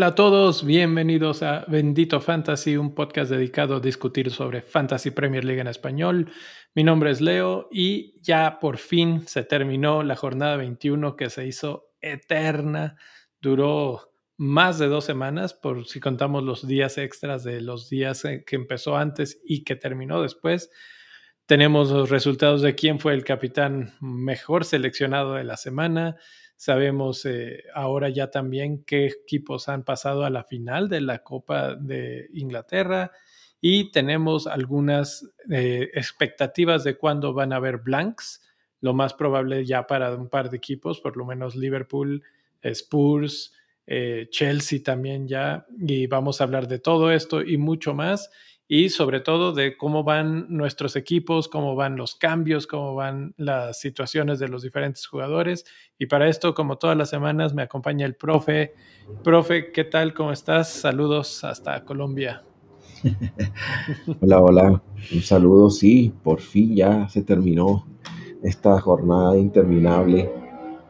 Hola a todos, bienvenidos a Bendito Fantasy, un podcast dedicado a discutir sobre Fantasy Premier League en español. Mi nombre es Leo y ya por fin se terminó la jornada 21 que se hizo eterna, duró más de dos semanas, por si contamos los días extras de los días que empezó antes y que terminó después. Tenemos los resultados de quién fue el capitán mejor seleccionado de la semana Sabemos eh, ahora ya también qué equipos han pasado a la final de la Copa de Inglaterra y tenemos algunas eh, expectativas de cuándo van a haber blanks. Lo más probable ya para un par de equipos, por lo menos Liverpool, Spurs, eh, Chelsea también ya. Y vamos a hablar de todo esto y mucho más y sobre todo de cómo van nuestros equipos, cómo van los cambios, cómo van las situaciones de los diferentes jugadores. Y para esto, como todas las semanas, me acompaña el profe. Profe, ¿qué tal? ¿Cómo estás? Saludos hasta Colombia. hola, hola. Un saludo, sí, por fin ya se terminó esta jornada interminable.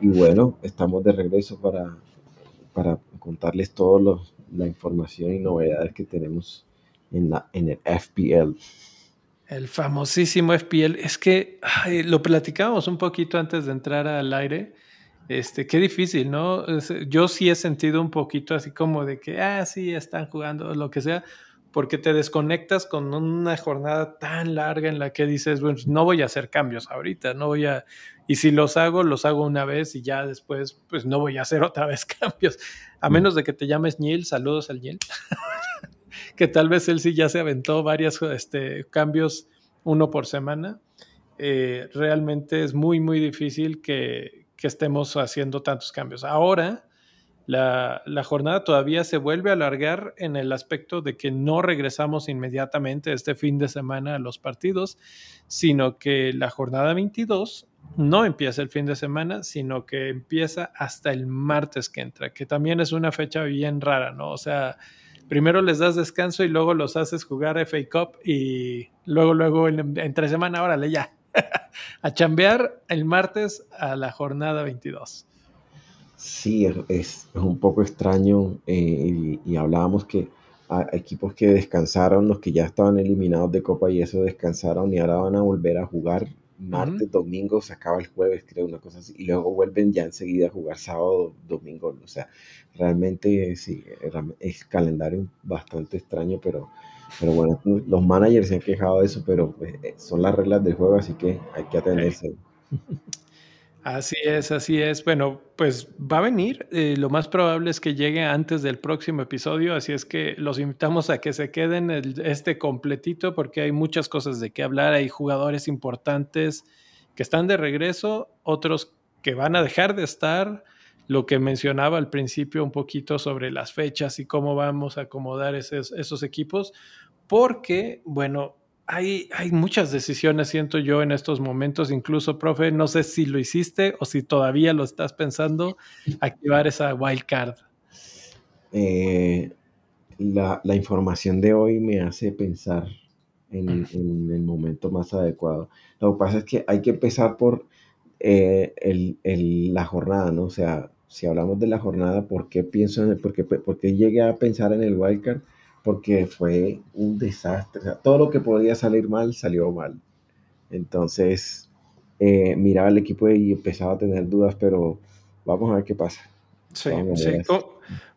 Y bueno, estamos de regreso para, para contarles toda la información y novedades que tenemos en, la, en el FPL. El famosísimo FPL. Es que lo platicábamos un poquito antes de entrar al aire. Este, qué difícil, ¿no? Yo sí he sentido un poquito así como de que, ah, sí, están jugando, lo que sea, porque te desconectas con una jornada tan larga en la que dices, bueno, no voy a hacer cambios ahorita, no voy a, y si los hago, los hago una vez y ya después, pues no voy a hacer otra vez cambios, a mm. menos de que te llames Niel, saludos al Niel. que tal vez él sí ya se aventó varios este, cambios, uno por semana. Eh, realmente es muy, muy difícil que, que estemos haciendo tantos cambios. Ahora, la, la, jornada todavía se vuelve a alargar en el aspecto de que no regresamos inmediatamente este fin de semana a los partidos, sino que la jornada 22 no empieza el fin de semana, sino que empieza hasta el martes que entra, que también es una fecha bien rara, ¿no? O sea, primero les das descanso y luego los haces jugar FA Cup y luego, luego, entre semana, órale, ya. a chambear el martes a la jornada 22. Sí, es, un poco extraño eh, y, hablábamos que hay equipos que descansaron, los que ya estaban eliminados de Copa y eso descansaron y ahora van a volver a jugar martes, domingo, se acaba el jueves, creo, una cosa así, y luego vuelven ya enseguida a jugar sábado, domingo, o sea, realmente sí, es calendario bastante extraño, pero, pero bueno, los managers se han quejado de eso, pero pues, eh, son las reglas del juego, así que hay que atenderse. Así es, así es. Bueno, pues va a venir. Eh, lo más probable es que llegue antes del próximo episodio, así es que los invitamos a que se queden este completito porque hay muchas cosas de qué hablar. Hay jugadores importantes que están de regreso, otros que van a dejar de estar. Lo que mencionaba al principio un poquito sobre las fechas y cómo vamos a acomodar esos, esos equipos, porque, bueno, hay, muchas decisiones, siento yo, en estos momentos. Incluso, profe, no sé si lo hiciste o si todavía lo estás pensando, activar esa wild card. Eh, la, información de hoy me hace pensar en, el momento más adecuado. Lo que pasa es que hay que empezar por eh, la jornada, ¿no? O sea, si hablamos de la jornada, ¿por qué pienso en el, por qué llegué a pensar en el wildcard? Porque fue un desastre. todo lo que podía salir mal salió mal. Entonces, eh, miraba el equipo y empezaba a tener dudas, pero vamos a ver qué pasa. Sí, sí.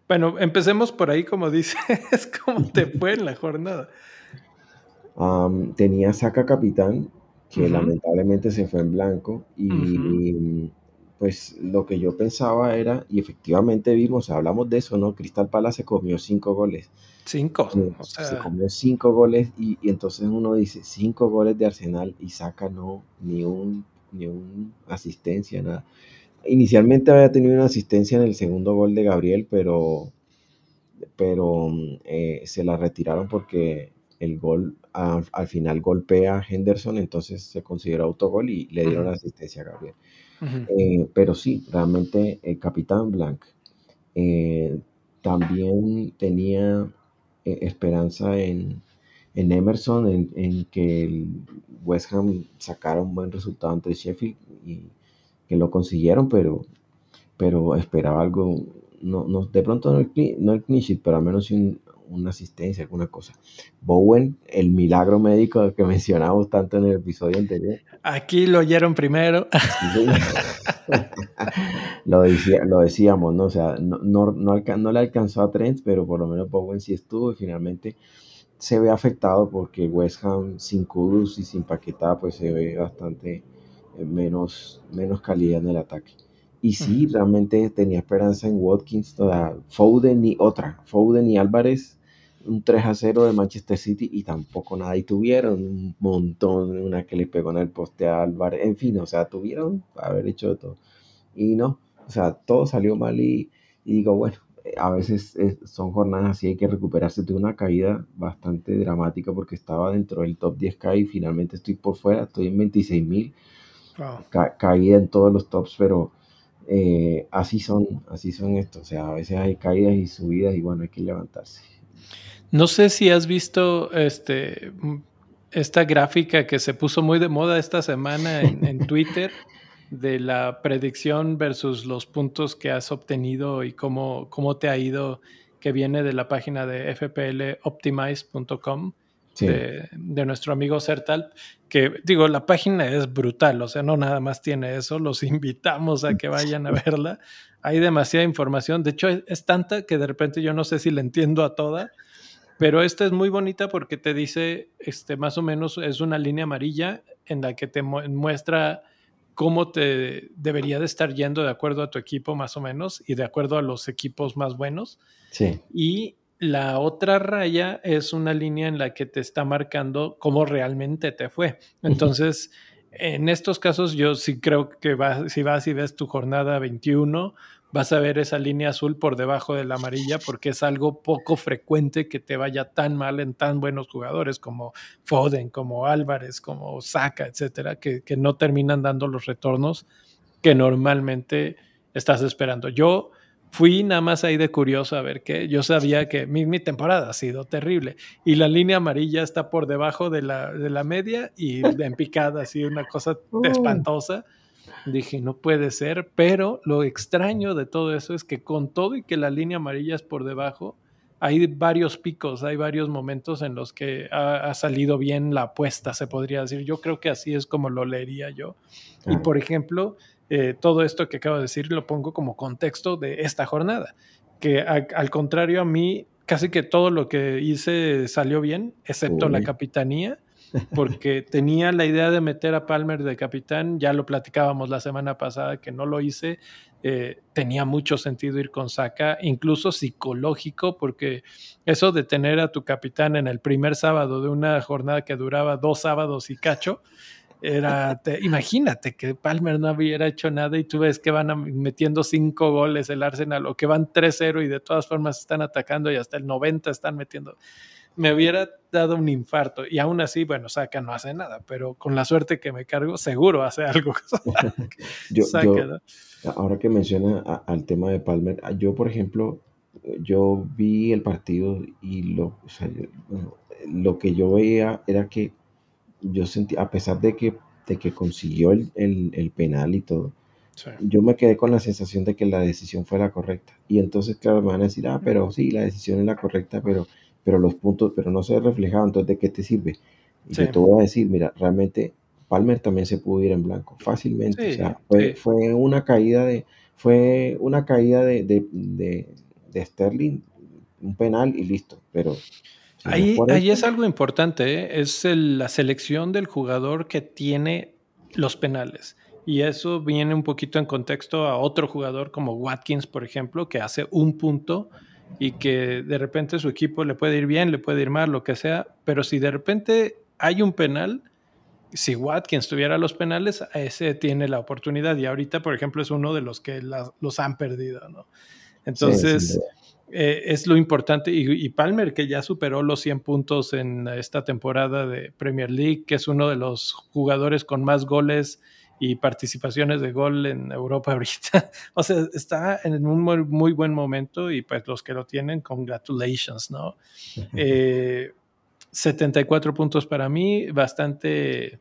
Bueno, empecemos por ahí, como dices, ¿cómo te fue en la jornada? tenía Saca Capitán, que lamentablemente se fue en blanco, y pues lo que yo pensaba era, y efectivamente vimos, hablamos de eso, ¿no? Cristal Palace se comió cinco goles. Cinco. Se comió cinco goles y, entonces uno dice, cinco goles de Arsenal y saca no, ni un, ni un asistencia, nada. Inicialmente había tenido una asistencia en el segundo gol de Gabriel, pero, pero eh, se la retiraron porque el gol al final golpea a Henderson, entonces se consideró autogol y le dieron asistencia a Gabriel. Eh, pero sí, realmente el capitán Blanc eh, también tenía eh, esperanza en, Emerson, en, que el West Ham sacara un buen resultado ante Sheffield y que lo consiguieron, pero, pero esperaba algo, no, no, de pronto no el, no el pero al menos un, una asistencia, alguna cosa. Bowen, el milagro médico que mencionamos tanto en el episodio anterior. Aquí lo oyeron primero. lo, decía, lo decíamos, ¿no? O sea, no, no, no, le alcanzó a Trent, pero por lo menos Bowen sí estuvo y finalmente se ve afectado porque West Ham sin Kudus y sin Paquetá pues se ve bastante eh, menos, menos calidad en el ataque. Y sí, realmente tenía esperanza en Watkins, toda Foden y otra, Foden y Álvarez, un 3 a 0 de Manchester City y tampoco nada. Y tuvieron un montón, una que le pegó en el poste a Álvarez, en fin, o sea, tuvieron haber hecho de todo. Y no, o sea, todo salió mal y, digo, bueno, a veces son jornadas así, hay que recuperarse de una caída bastante dramática porque estaba dentro del top 10K y finalmente estoy por fuera, estoy en 26 mil. caída en todos los tops, pero eh, así son, así son estos. O sea, a veces hay caídas y subidas y bueno, hay que levantarse. No sé si has visto este esta gráfica que se puso muy de moda esta semana en, Twitter de la predicción versus los puntos que has obtenido y cómo, cómo te ha ido, que viene de la página de fploptimize.com de, nuestro amigo Sertal, que digo, la página es brutal, o sea, no nada más tiene eso, los invitamos a que vayan a verla. Hay demasiada información, de hecho es, tanta que de repente yo no sé si la entiendo a toda, pero esta es muy bonita porque te dice, este, más o menos es una línea amarilla en la que te muestra cómo te debería de estar yendo de acuerdo a tu equipo más o menos y de acuerdo a los equipos más buenos. Sí. Y la otra raya es una línea en la que te está marcando cómo realmente te fue. Entonces, en estos casos yo sí creo que si vas y ves tu jornada 21, vas a ver esa línea azul por debajo de la amarilla porque es algo poco frecuente que te vaya tan mal en tan buenos jugadores como Foden, como Álvarez, como Saka, etcétera, que, que no terminan dando los retornos que normalmente estás esperando. Yo fui nada más ahí de curioso a ver qué. Yo sabía que mi, temporada ha sido terrible y la línea amarilla está por debajo de la, de la media y en picada, así una cosa espantosa. Dije, no puede ser, pero lo extraño de todo eso es que con todo y que la línea amarilla es por debajo, hay varios picos, hay varios momentos en los que ha, salido bien la apuesta, se podría decir. Yo creo que así es como lo leería yo. Y por ejemplo, eh, todo esto que acabo de decir lo pongo como contexto de esta jornada, que al contrario a mí casi que todo lo que hice salió bien, excepto la capitanía, porque tenía la idea de meter a Palmer de capitán, ya lo platicábamos la semana pasada que no lo hice, eh, tenía mucho sentido ir con Saka, incluso psicológico, porque eso de tener a tu capitán en el primer sábado de una jornada que duraba dos sábados y cacho, era, imagínate que Palmer no hubiera hecho nada y tú ves que van metiendo cinco goles el Arsenal o que van 3-0 y de todas formas están atacando y hasta el 90 están metiendo. Me hubiera dado un infarto y aún así, bueno, Saca no hace nada, pero con la suerte que me cargo, seguro hace algo. yo, ahora que menciona al tema de Palmer, yo, por ejemplo, yo vi el partido y lo, lo que yo veía era que yo sentí, a pesar de que, de que consiguió el, el, penal y todo, yo me quedé con la sensación de que la decisión fue la correcta. Y entonces, claro, me van a decir, ah, pero sí, la decisión es la correcta, pero, pero los puntos, pero no se reflejaban, entonces, ¿de qué te sirve? Y yo te voy a decir, mira, realmente Palmer también se pudo ir en blanco fácilmente. o sea, fue, fue, una caída de, fue una caída de, de, de, Sterling, un penal y listo. Pero ahí, ahí es algo importante, ¿eh? es la selección del jugador que tiene los penales. Y eso viene un poquito en contexto a otro jugador como Watkins, por ejemplo, que hace un punto y que de repente su equipo le puede ir bien, le puede ir mal, lo que sea, pero si de repente hay un penal, si Watkins tuviera los penales, ese tiene la oportunidad y ahorita, por ejemplo, es uno de los que los han perdido, ¿no? Entonces, eh, es lo importante y, Palmer, que ya superó los 100 puntos en esta temporada de Premier League, que es uno de los jugadores con más goles y participaciones de gol en Europa ahorita. o sea, está en un muy, buen momento y pues los que lo tienen, congratulations, ¿no? 74 eh, puntos para mí, bastante,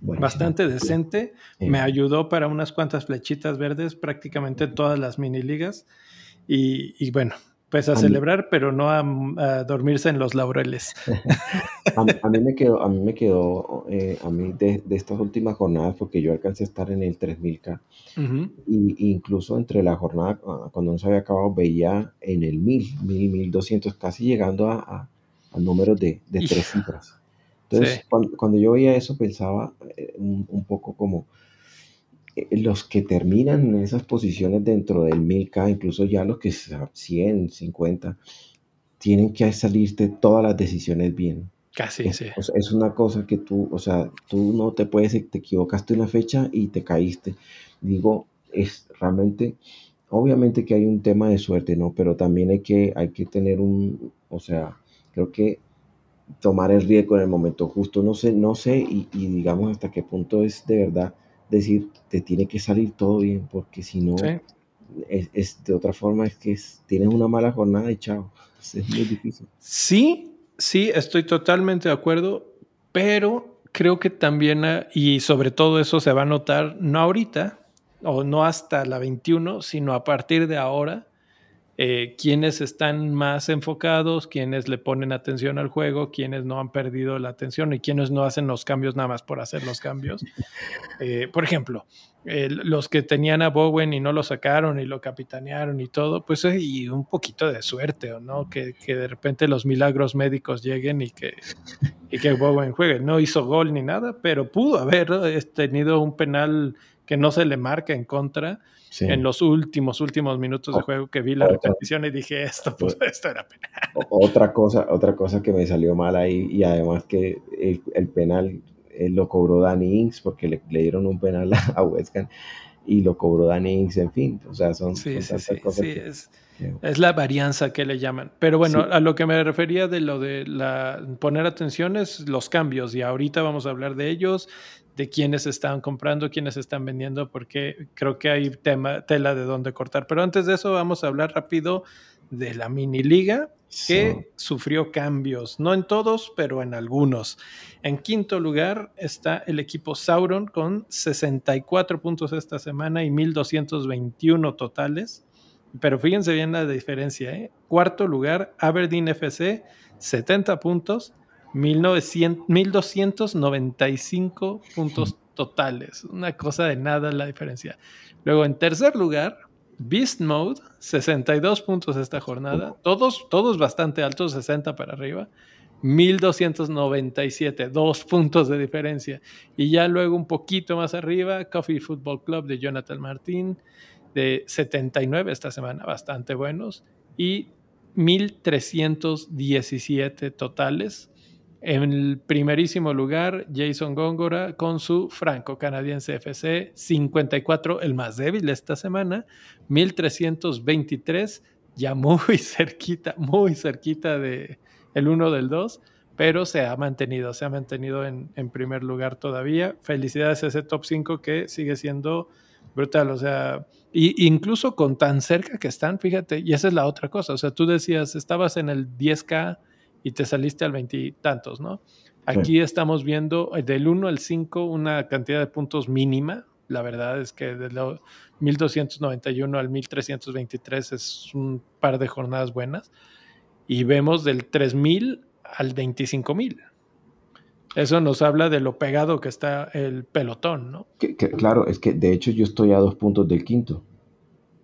bastante decente. Me ayudó para unas cuantas flechitas verdes prácticamente en todas las mini ligas. y bueno, pues a, celebrar, pero no a, dormirse en los laureles. a, mí me quedó, a mí me quedó, eh, a mí de, estas últimas jornadas, porque yo alcancé a estar en el 3000K, y, incluso entre la jornada, ah, cuando no se había acabado, veía en el 1000, 1000, 1200, casi llegando a, a, números de, de tres cifras. Entonces, cuando, yo veía eso, pensaba eh, un poco como, los que terminan en esas posiciones dentro del 1000K, incluso ya los que 100, 50, tienen que salirte todas las decisiones bien. Casi, es, sí. es una cosa que tú, o sea, tú no te puedes, te equivocaste una fecha y te caíste. Digo, es realmente, obviamente que hay un tema de suerte, ¿no? Pero también hay que, hay que tener un, o sea, creo que tomar el riesgo en el momento justo. No sé, no sé, y, y digamos hasta qué punto es de verdad decir, te tiene que salir todo bien, porque si no, es, de otra forma es que tienes una mala jornada y chao. Es muy difícil. Sí, sí, estoy totalmente de acuerdo, pero creo que también, ah, y sobre todo eso se va a notar, no ahorita, o no hasta la 21, sino a partir de ahora, eh, quienes están más enfocados, quienes le ponen atención al juego, quienes no han perdido la atención y quienes no hacen los cambios nada más por hacer los cambios. Eh, por ejemplo, los que tenían a Bowen y no lo sacaron y lo capitanearon y todo, pues y un poquito de suerte, ¿no? Que, que de repente los milagros médicos lleguen y que, y que Bowen juegue. No hizo gol ni nada, pero pudo haber tenido un penal que no se le marca en contra en los últimos, últimos minutos de juego que vi la repetición y dije, esto, pues, esto era penal. Otra cosa, otra cosa que me salió mal ahí y además que el, penal eh, lo cobró Danny Ings porque le, dieron un penal a West y lo cobró Danny Ings, en fin, o sea, son, sí, cosas es, es, la varianza que le llaman. Pero bueno, a lo que me refería de lo de la, poner atención es los cambios y ahorita vamos a hablar de ellos de quiénes están comprando, quiénes están vendiendo, porque creo que hay tema, tela de dónde cortar. Pero antes de eso vamos a hablar rápido de la mini liga que sufrió cambios, no en todos, pero en algunos. En quinto lugar está el equipo Sauron con 64 puntos esta semana y 1221 totales. Pero fíjense bien la diferencia. ¿eh? Cuarto lugar, Aberdeen FC, 70 puntos 1295 puntos totales. Una cosa de nada la diferencia. Luego, en tercer lugar, Beast Mode, 62 puntos esta jornada. Todos, todos bastante altos, 60 para arriba. 1297, dos puntos de diferencia. Y ya luego un poquito más arriba, Coffee Football Club de Jonathan Martín, de 79 esta semana, bastante buenos. Y 1317 totales. En el primerísimo lugar, Jason Góngora con su franco-canadiense FC 54, el más débil esta semana, 1323, ya muy cerquita, muy cerquita de el 1 del 2, pero se ha mantenido, se ha mantenido en, en primer lugar todavía. Felicidades a ese top 5 que sigue siendo brutal, o sea, y, incluso con tan cerca que están, fíjate, y esa es la otra cosa, o sea, tú decías, estabas en el 10K y te saliste al veintitantos, ¿no? Aquí estamos viendo eh, del 1 al 5 una cantidad de puntos mínima. La verdad es que de 1291 al 1323 es un par de jornadas buenas. Y vemos del 3000 al 25000. eso nos habla de lo pegado que está el pelotón, ¿no? claro, es que de hecho yo estoy a dos puntos del quinto.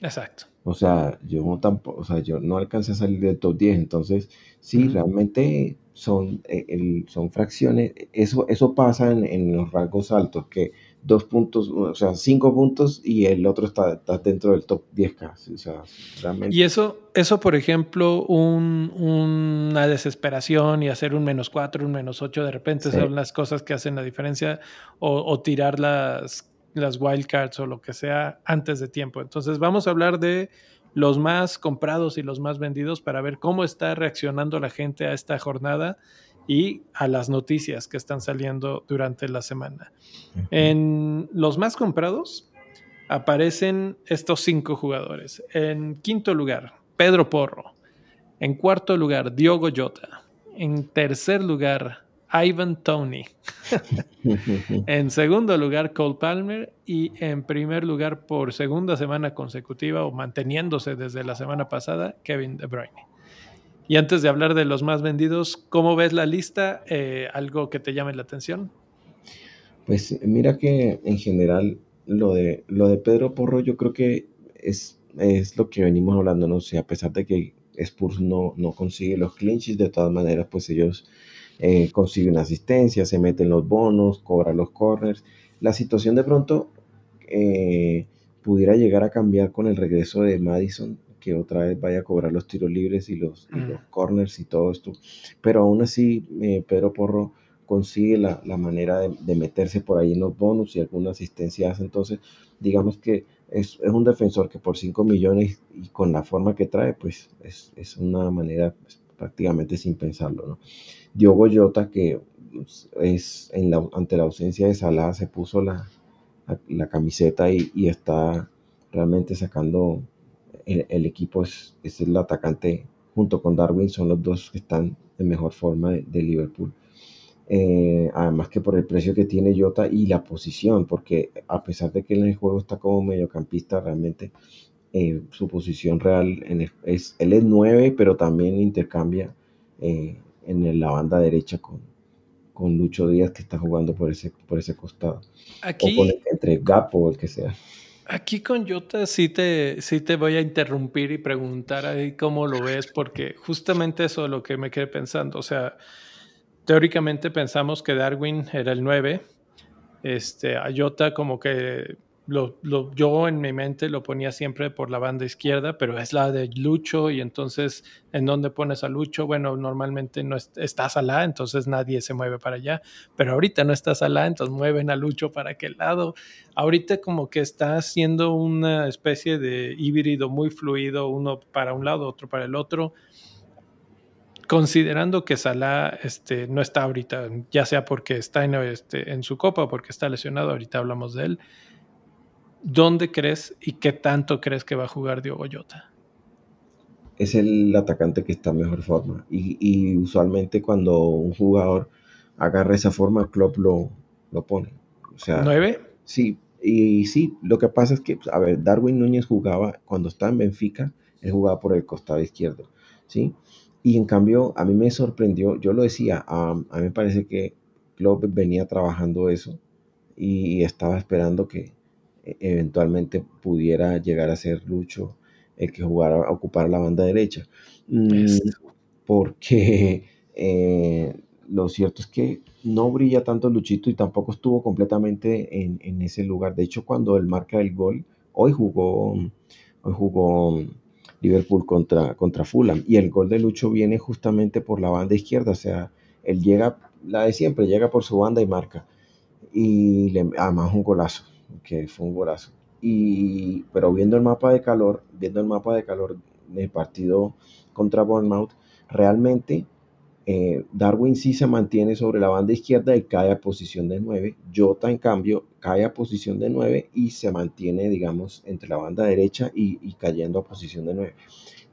Exacto. O sea, yo tampoco, o sea, yo no alcancé a salir del top 10, entonces sí, realmente son, eh, son fracciones, eso, eso pasa en, los rangos altos, que dos puntos, o sea, cinco puntos y el otro está, dentro del top 10 casi, o sea, realmente. Y eso, eso por ejemplo, una desesperación y hacer un menos cuatro, un menos ocho, de repente son las cosas que hacen la diferencia, o, o tirar las las wildcards o lo que sea antes de tiempo. Entonces vamos a hablar de los más comprados y los más vendidos para ver cómo está reaccionando la gente a esta jornada y a las noticias que están saliendo durante la semana. En los más comprados aparecen estos cinco jugadores. En quinto lugar, Pedro Porro. En cuarto lugar, Diogo Jota. En tercer lugar, Ivan Tony. en segundo lugar, Cole Palmer. Y en primer lugar, por segunda semana consecutiva o manteniéndose desde la semana pasada, Kevin De Bruyne. Y antes de hablar de los más vendidos, ¿cómo ves la lista? Eh, ¿Algo que te llame la atención? Pues mira que en general lo de, lo de Pedro Porro yo creo que es, es lo que venimos hablando, no sé, a pesar de que Spurs no, no consigue los clinches, de todas maneras pues ellos eh, consigue una asistencia, se meten los bonos, cobra los corners. La situación de pronto eh, pudiera llegar a cambiar con el regreso de Madison, que otra vez vaya a cobrar los tiros libres y los, mm. corners y todo esto. Pero aún así, eh, Pedro Porro consigue la, manera de, meterse por ahí en los bonos y alguna asistencia hace. Entonces, digamos que es, un defensor que por 5 millones y con la forma que trae, pues es, una manera pues, prácticamente sin pensarlo. ¿no? Diogo Jota, que es en la, ante la ausencia de Salah, se puso la, camiseta y, y, está realmente sacando el, equipo, es, es, el atacante junto con Darwin, son los dos que están en mejor forma de, Liverpool. Eh, además que por el precio que tiene Jota y la posición, porque a pesar de que en el juego está como mediocampista, realmente eh, su posición real es, él es 9, pero también intercambia eh, en la banda derecha con, con Lucho Díaz que está jugando por ese, por ese costado. Aquí, o entre Gapo o el que sea. Aquí con Jota sí te, sí te voy a interrumpir y preguntar ahí cómo lo ves, porque justamente eso es lo que me quedé pensando. O sea, teóricamente pensamos que Darwin era el 9, este, a Jota como que lo, yo en mi mente lo ponía siempre por la banda izquierda, pero es la de Lucho y entonces ¿en dónde pones a Lucho? Bueno, normalmente no está Salah, entonces nadie se mueve para allá, pero ahorita no está Salah, entonces mueven a Lucho para aquel lado. Ahorita como que está haciendo una especie de híbrido muy fluido, uno para un lado, otro para el otro. Considerando que Salah este, no está ahorita, ya sea porque está en, este, en su copa o porque está lesionado, ahorita hablamos de él ¿dónde crees y qué tanto crees que va a jugar Diogo Jota? Es el atacante que está en mejor forma. Y, usualmente cuando un jugador agarra esa forma, Klopp lo, lo pone. O sea, ¿Nueve? Sí, y sí, lo que pasa es que, a ver, Darwin Núñez jugaba, cuando estaba en Benfica, él jugaba por el costado izquierdo, ¿sí? Y en cambio, a mí me sorprendió, yo lo decía, a mí me parece que Klopp venía trabajando eso y estaba esperando que, eventualmente pudiera llegar a ser Lucho el que jugara, a ocupar la banda derecha. Mm, porque eh, lo cierto es que no brilla tanto Luchito y tampoco estuvo completamente en, ese lugar. De hecho, cuando él marca el gol, hoy jugó, hoy jugó Liverpool contra, contra Fulham y el gol de Lucho viene justamente por la banda izquierda. O sea, él llega, la de siempre, llega por su banda y marca. Y le, además un golazo que fue un golazo. Y, pero viendo el mapa de calor, viendo el mapa de calor del partido contra Bournemouth, realmente eh, Darwin sí se mantiene sobre la banda izquierda y cae a posición de 9. Jota, en cambio, cae a posición de 9 y se mantiene, digamos, entre la banda derecha y, y cayendo a posición de 9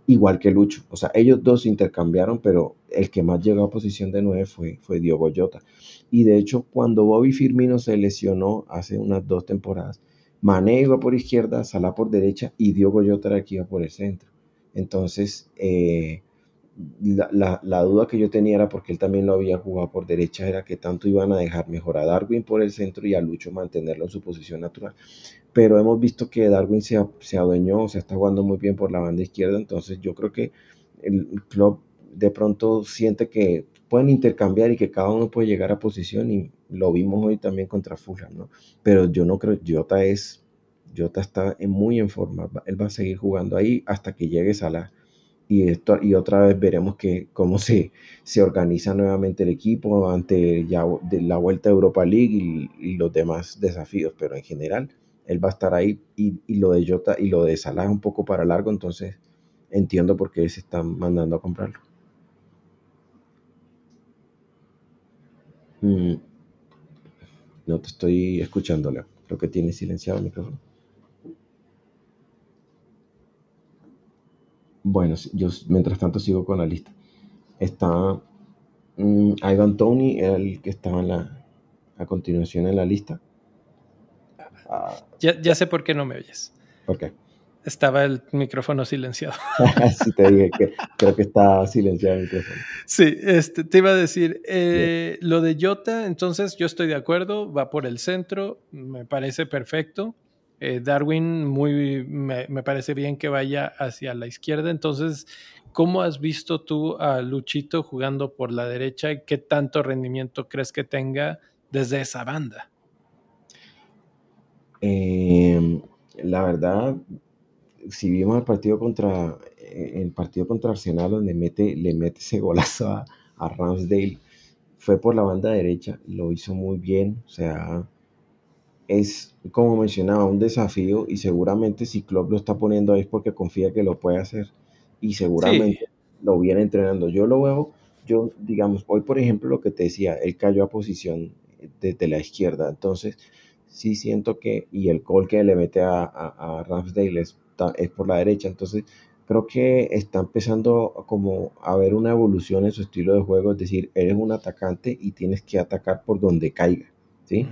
igual que Lucho. O sea, ellos dos intercambiaron, pero el que más llegó a posición de 9 fue, fue Diogo Jota. Y de hecho, cuando Bobby Firmino se lesionó hace unas dos temporadas, Mané iba por izquierda, Salah por derecha y Diogo Jota era que iba por el centro. Entonces, eh, la, duda que yo tenía era porque él también lo había jugado por derecha, era que tanto iban a dejar mejor a Darwin por el centro y a Lucho mantenerlo en su posición natural. Pero hemos visto que Darwin se, se adueñó, o sea, está jugando muy bien por la banda izquierda, entonces yo creo que el club de pronto siente que pueden intercambiar y que cada uno puede llegar a posición y lo vimos hoy también contra Fulham, ¿no? Pero yo no creo, Jota es, Jota está muy en forma, él va a seguir jugando ahí hasta que llegue Salah y, esto, y otra vez veremos que, cómo se, se organiza nuevamente el equipo ante ya la vuelta a Europa League y, los demás desafíos, pero en general él va a estar ahí y, y, lo de Jota y lo de Salah es un poco para largo, entonces entiendo por qué se están mandando a comprarlo. Mm. No te estoy escuchando, Leo. Creo que tiene silenciado el micrófono. Bueno, yo mientras tanto sigo con la lista. Está mm, Ivan Tony, el que estaba en la, a continuación en la lista. Ya, ya sé por qué no me oyes. ¿Por qué? Estaba el micrófono silenciado. sí, te dije que creo que está silenciado el micrófono. Sí, este, te iba a decir, eh, lo de Jota, entonces yo estoy de acuerdo, va por el centro, me parece perfecto. Eh, Darwin, muy, me, me, parece bien que vaya hacia la izquierda. Entonces, ¿cómo has visto tú a Luchito jugando por la derecha y qué tanto rendimiento crees que tenga desde esa banda? Eh, la verdad, si vimos el partido contra eh, el partido contra Arsenal donde mete, le mete ese golazo a, a Ramsdale, fue por la banda derecha, lo hizo muy bien, o sea, es como mencionaba un desafío y seguramente si Klopp lo está poniendo ahí es porque confía que lo puede hacer y seguramente lo viene entrenando. Yo lo veo, yo digamos, hoy por ejemplo lo que te decía, él cayó a posición desde la izquierda, entonces sí siento que, y el gol que le mete a, a, Ramsdale es, es, por la derecha, entonces creo que está empezando como a ver una evolución en su estilo de juego, es decir, eres un atacante y tienes que atacar por donde caiga, ¿sí?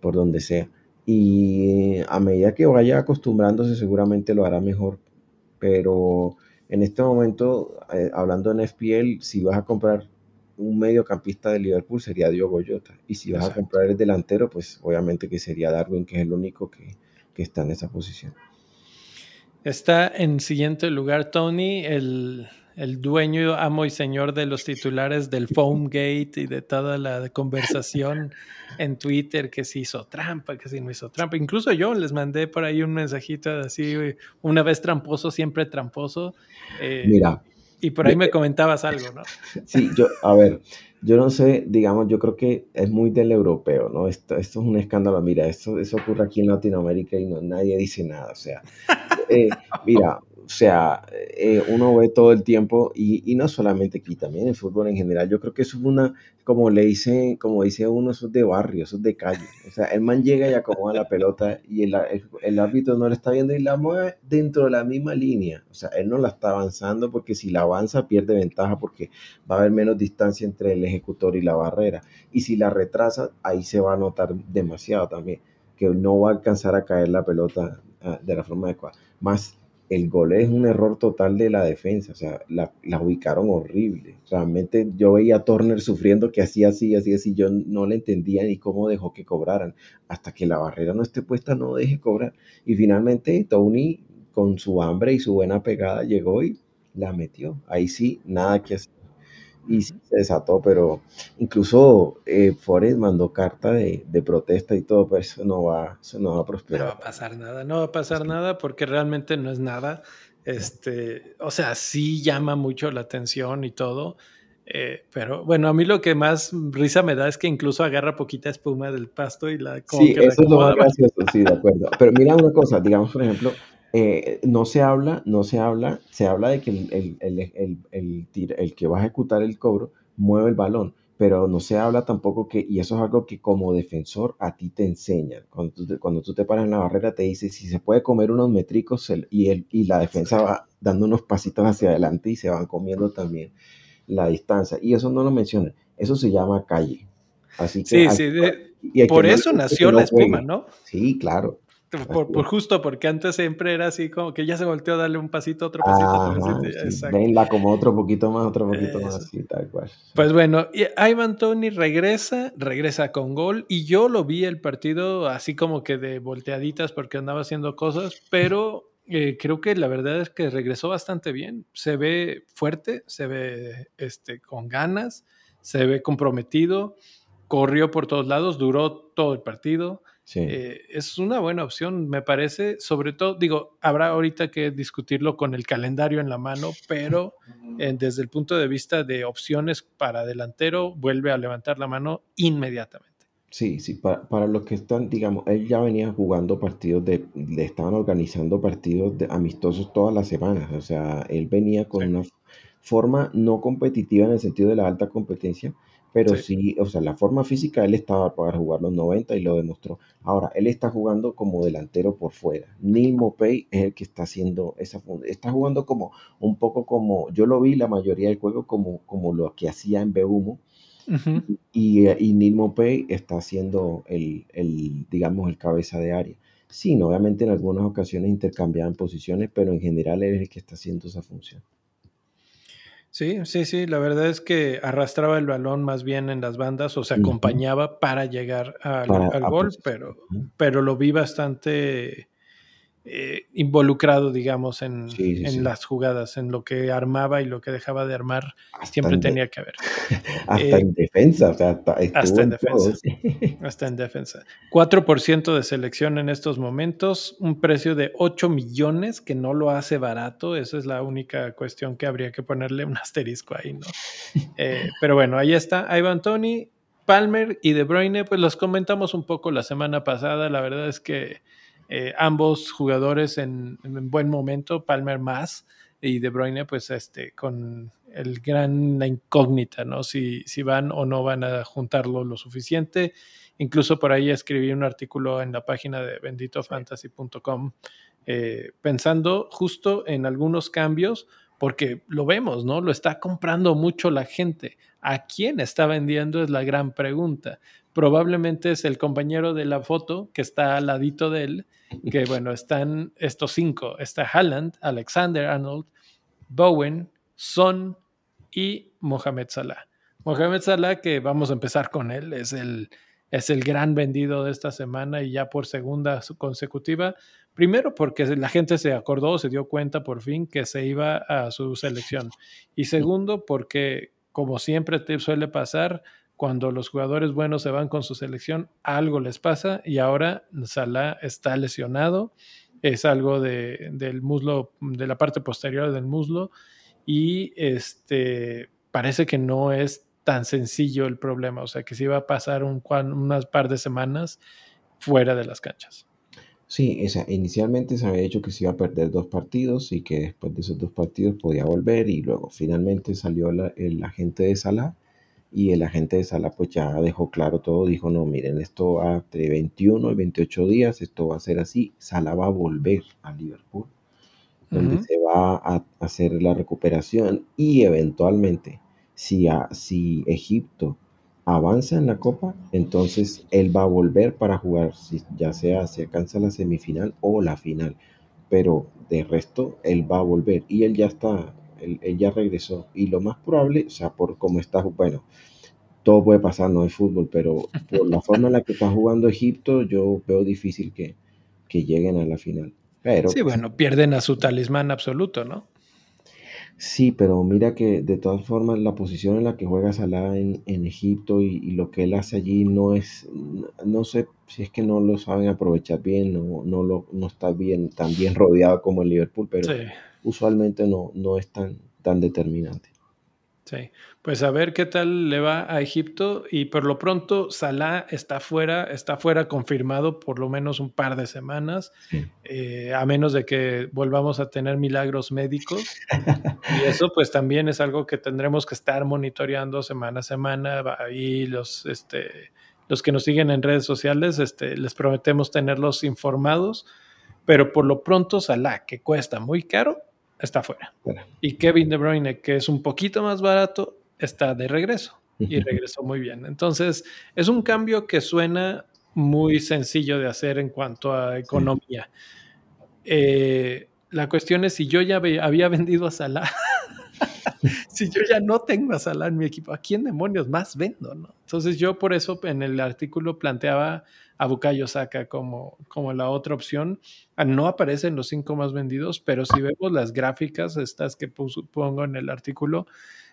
Por donde sea. Y a medida que vaya acostumbrándose seguramente lo hará mejor, pero en este momento, eh, hablando en FPL, si vas a comprar un mediocampista de Liverpool sería Diogo Jota. Y si vas a comprar el delantero, pues obviamente que sería Darwin, que es el único que, está en esa posición. Está en siguiente lugar Tony, el, el, dueño, amo y señor de los titulares del Foamgate y de toda la conversación en Twitter que se hizo trampa, que si no hizo trampa. Incluso yo les mandé por ahí un mensajito así, una vez tramposo, siempre tramposo. Eh, Mira, y por ahí me comentabas algo, ¿no? Sí, yo, a ver, yo no sé, digamos, yo creo que es muy del europeo, ¿no? Esto, esto es un escándalo. Mira, esto, eso ocurre aquí en Latinoamérica y no, nadie dice nada. O sea, eh, mira, o sea, eh, uno ve todo el tiempo y, y, no solamente aquí, también en fútbol en general. Yo creo que eso es una, como le dice, como dice uno, eso es de barrio, eso es de calle. O sea, el man llega y acomoda la pelota y el, el, árbitro no le está viendo y la mueve dentro de la misma línea. O sea, él no la está avanzando porque si la avanza pierde ventaja porque va a haber menos distancia entre el ejecutor y la barrera. Y si la retrasa, ahí se va a notar demasiado también, que no va a alcanzar a caer la pelota ah, de la forma adecuada. Más el gol es un error total de la defensa, o sea, la, ubicaron horrible. Realmente yo veía a Turner sufriendo que hacía así, así, así, yo no le entendía ni cómo dejó que cobraran. Hasta que la barrera no esté puesta, no deje cobrar. Y finalmente Tony, con su hambre y su buena pegada, llegó y la metió. Ahí sí, nada que hacer y se desató, pero incluso eh, mandó carta de, protesta y todo, pero eso no va, eso no va a prosperar. No va a pasar nada, no va a pasar nada porque realmente no es nada. Este, o sea, sí llama mucho la atención y todo, eh, pero bueno, a mí lo que más risa me da es que incluso agarra poquita espuma del pasto y la... sí, eso es lo más gracioso, sí, de acuerdo. Pero mira una cosa, digamos, por ejemplo, eh, no se habla, no se habla, se habla de que el, el, el, el, que va a ejecutar el cobro mueve el balón, pero no se habla tampoco que, y eso es algo que como defensor a ti te enseñan. Cuando tú te, cuando tú te paras en la barrera te dice si se puede comer unos metricos y, el, y la defensa va dando unos pasitos hacia adelante y se van comiendo también la distancia. Y eso no lo mencionan, eso se llama calle. Así que sí, sí, por eso nació la espuma, ¿no? Sí, claro. Por, justo porque antes siempre era así como que ya se volteó a darle un pasito, otro pasito, otro pasito. venla como otro poquito más, otro poquito más, así, tal cual. Pues bueno, Ivan Tony regresa, regresa con gol y yo lo vi el partido así como que de volteaditas porque andaba haciendo cosas, pero eh, creo que la verdad es que regresó bastante bien. Se ve fuerte, se ve este, con ganas, se ve comprometido, corrió por todos lados, duró todo el partido. Eh, es una buena opción, me parece. Sobre todo, digo, habrá ahorita que discutirlo con el calendario en la mano, pero eh, desde el punto de vista de opciones para delantero, vuelve a levantar la mano inmediatamente. Sí, sí, para, para los que están, digamos, él ya venía jugando partidos de, le estaban organizando partidos de, amistosos todas las semanas, o sea, él venía con una forma no competitiva en el sentido de la alta competencia, pero sí. o sea, la forma física él estaba para jugar los 90 y lo demostró. Ahora, él está jugando como delantero por fuera. Neil Mopey es el que está haciendo esa está jugando como un poco como yo lo vi la mayoría del juego como como lo que hacía en Beumo. y, y, Neil Mopey está haciendo el, el, digamos, el cabeza de área. Sí, obviamente en algunas ocasiones intercambiaban posiciones, pero en general él es el que está haciendo esa función. Sí, sí, sí, la verdad es que arrastraba el balón más bien en las bandas o se acompañaba para llegar al, gol, pero, pero lo vi bastante eh, involucrado, digamos, en, las jugadas, en lo que armaba y lo que dejaba de armar, siempre tenía que haber. Hasta en defensa, o sea, hasta en, defensa. hasta en defensa. 4% de selección en estos momentos, un precio de 8 millones, que no lo hace barato, esa es la única cuestión que habría que ponerle un asterisco ahí, ¿no? Eh, pero bueno, ahí está, Ivan Tony, Palmer y De Bruyne, pues los comentamos un poco la semana pasada, la verdad es que eh, ambos jugadores en, buen momento, Palmer más y De Bruyne, pues este, con el gran incógnita, ¿no? Si, si van o no van a juntarlo lo suficiente. Incluso por ahí escribí un artículo en la página de benditofantasy.com eh, pensando justo en algunos cambios, porque lo vemos, ¿no? Lo está comprando mucho la gente. ¿A quién está vendiendo? Es la gran pregunta probablemente es el compañero de la foto que está al ladito de él, que bueno, están estos cinco, está Haaland, Alexander Arnold, Bowen, Son y Mohamed Salah. Mohamed Salah, que vamos a empezar con él, es el, es el gran vendido de esta semana y ya por segunda consecutiva. Primero porque la gente se acordó, se dio cuenta por fin que se iba a su selección. Y segundo porque, como siempre te suele pasar, cuando los jugadores buenos se van con su selección, algo les pasa y ahora Salah está lesionado, es algo de, del muslo, de la parte posterior del muslo y este, parece que no es tan sencillo el problema, o sea que sí va a pasar un, unas par de semanas fuera de las canchas. Sí, inicialmente se había dicho que se iba a perder dos partidos y que después de esos dos partidos podía volver y luego finalmente salió el agente de Salah y el agente de sala pues ya dejó claro todo, dijo, no, miren, esto va entre 21 y 28 días, esto va a ser así, Sala va a volver a Liverpool, donde se va a hacer la recuperación y eventualmente, si, si Egipto avanza en la Copa, entonces él va a volver para jugar, si, ya sea se alcanza la semifinal o la final, pero de resto él va a volver y él ya está él, ya regresó. Y lo más probable, o sea, por cómo está, bueno, todo puede pasar, no es fútbol, pero por la forma en la que está jugando Egipto, yo veo difícil que, que lleguen a la final. Pero, sí, bueno, pierden a su talismán absoluto, ¿no? Sí, pero mira que de todas formas la posición en la que juega Salah en, en Egipto y, lo que él hace allí no es, no sé si es que no lo saben aprovechar bien, no, no, lo, no está bien, tan bien rodeado como el Liverpool, pero usualmente no, no es tan, tan determinante. Sí, pues a ver qué tal le va a Egipto y por lo pronto Salah está fuera, está fuera confirmado por lo menos un par de semanas, eh, a menos de que volvamos a tener milagros médicos. y eso pues también es algo que tendremos que estar monitoreando semana a semana. Ahí los, este, los que nos siguen en redes sociales, este, les prometemos tenerlos informados, pero por lo pronto Salah, que cuesta muy caro, está fuera. Y Kevin De Bruyne, que es un poquito más barato, está de regreso y regresó muy bien. Entonces, es un cambio que suena muy sencillo de hacer en cuanto a economía. Eh, la cuestión es si yo ya había vendido a Salah, si yo ya no tengo a Salah en mi equipo, ¿a quién demonios más vendo? No? Entonces yo por eso en el artículo planteaba a Bukayo Saka como, como la otra opción. Ah, no aparecen los cinco más vendidos, pero si vemos las gráficas, estas que pongo en el artículo,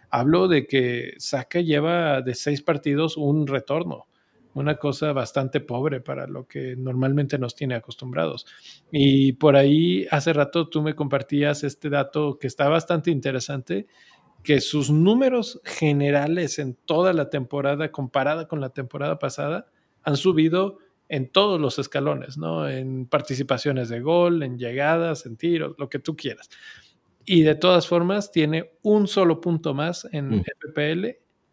hablo de que Saka lleva de seis partidos un retorno una cosa bastante pobre para lo que normalmente nos tiene acostumbrados. Y por ahí hace rato tú me compartías este dato que está bastante interesante, que sus números generales en toda la temporada comparada con la temporada pasada han subido en todos los escalones, ¿no? En participaciones de gol, en llegadas, en tiros, lo que tú quieras. Y de todas formas tiene un solo punto más en mm. FPL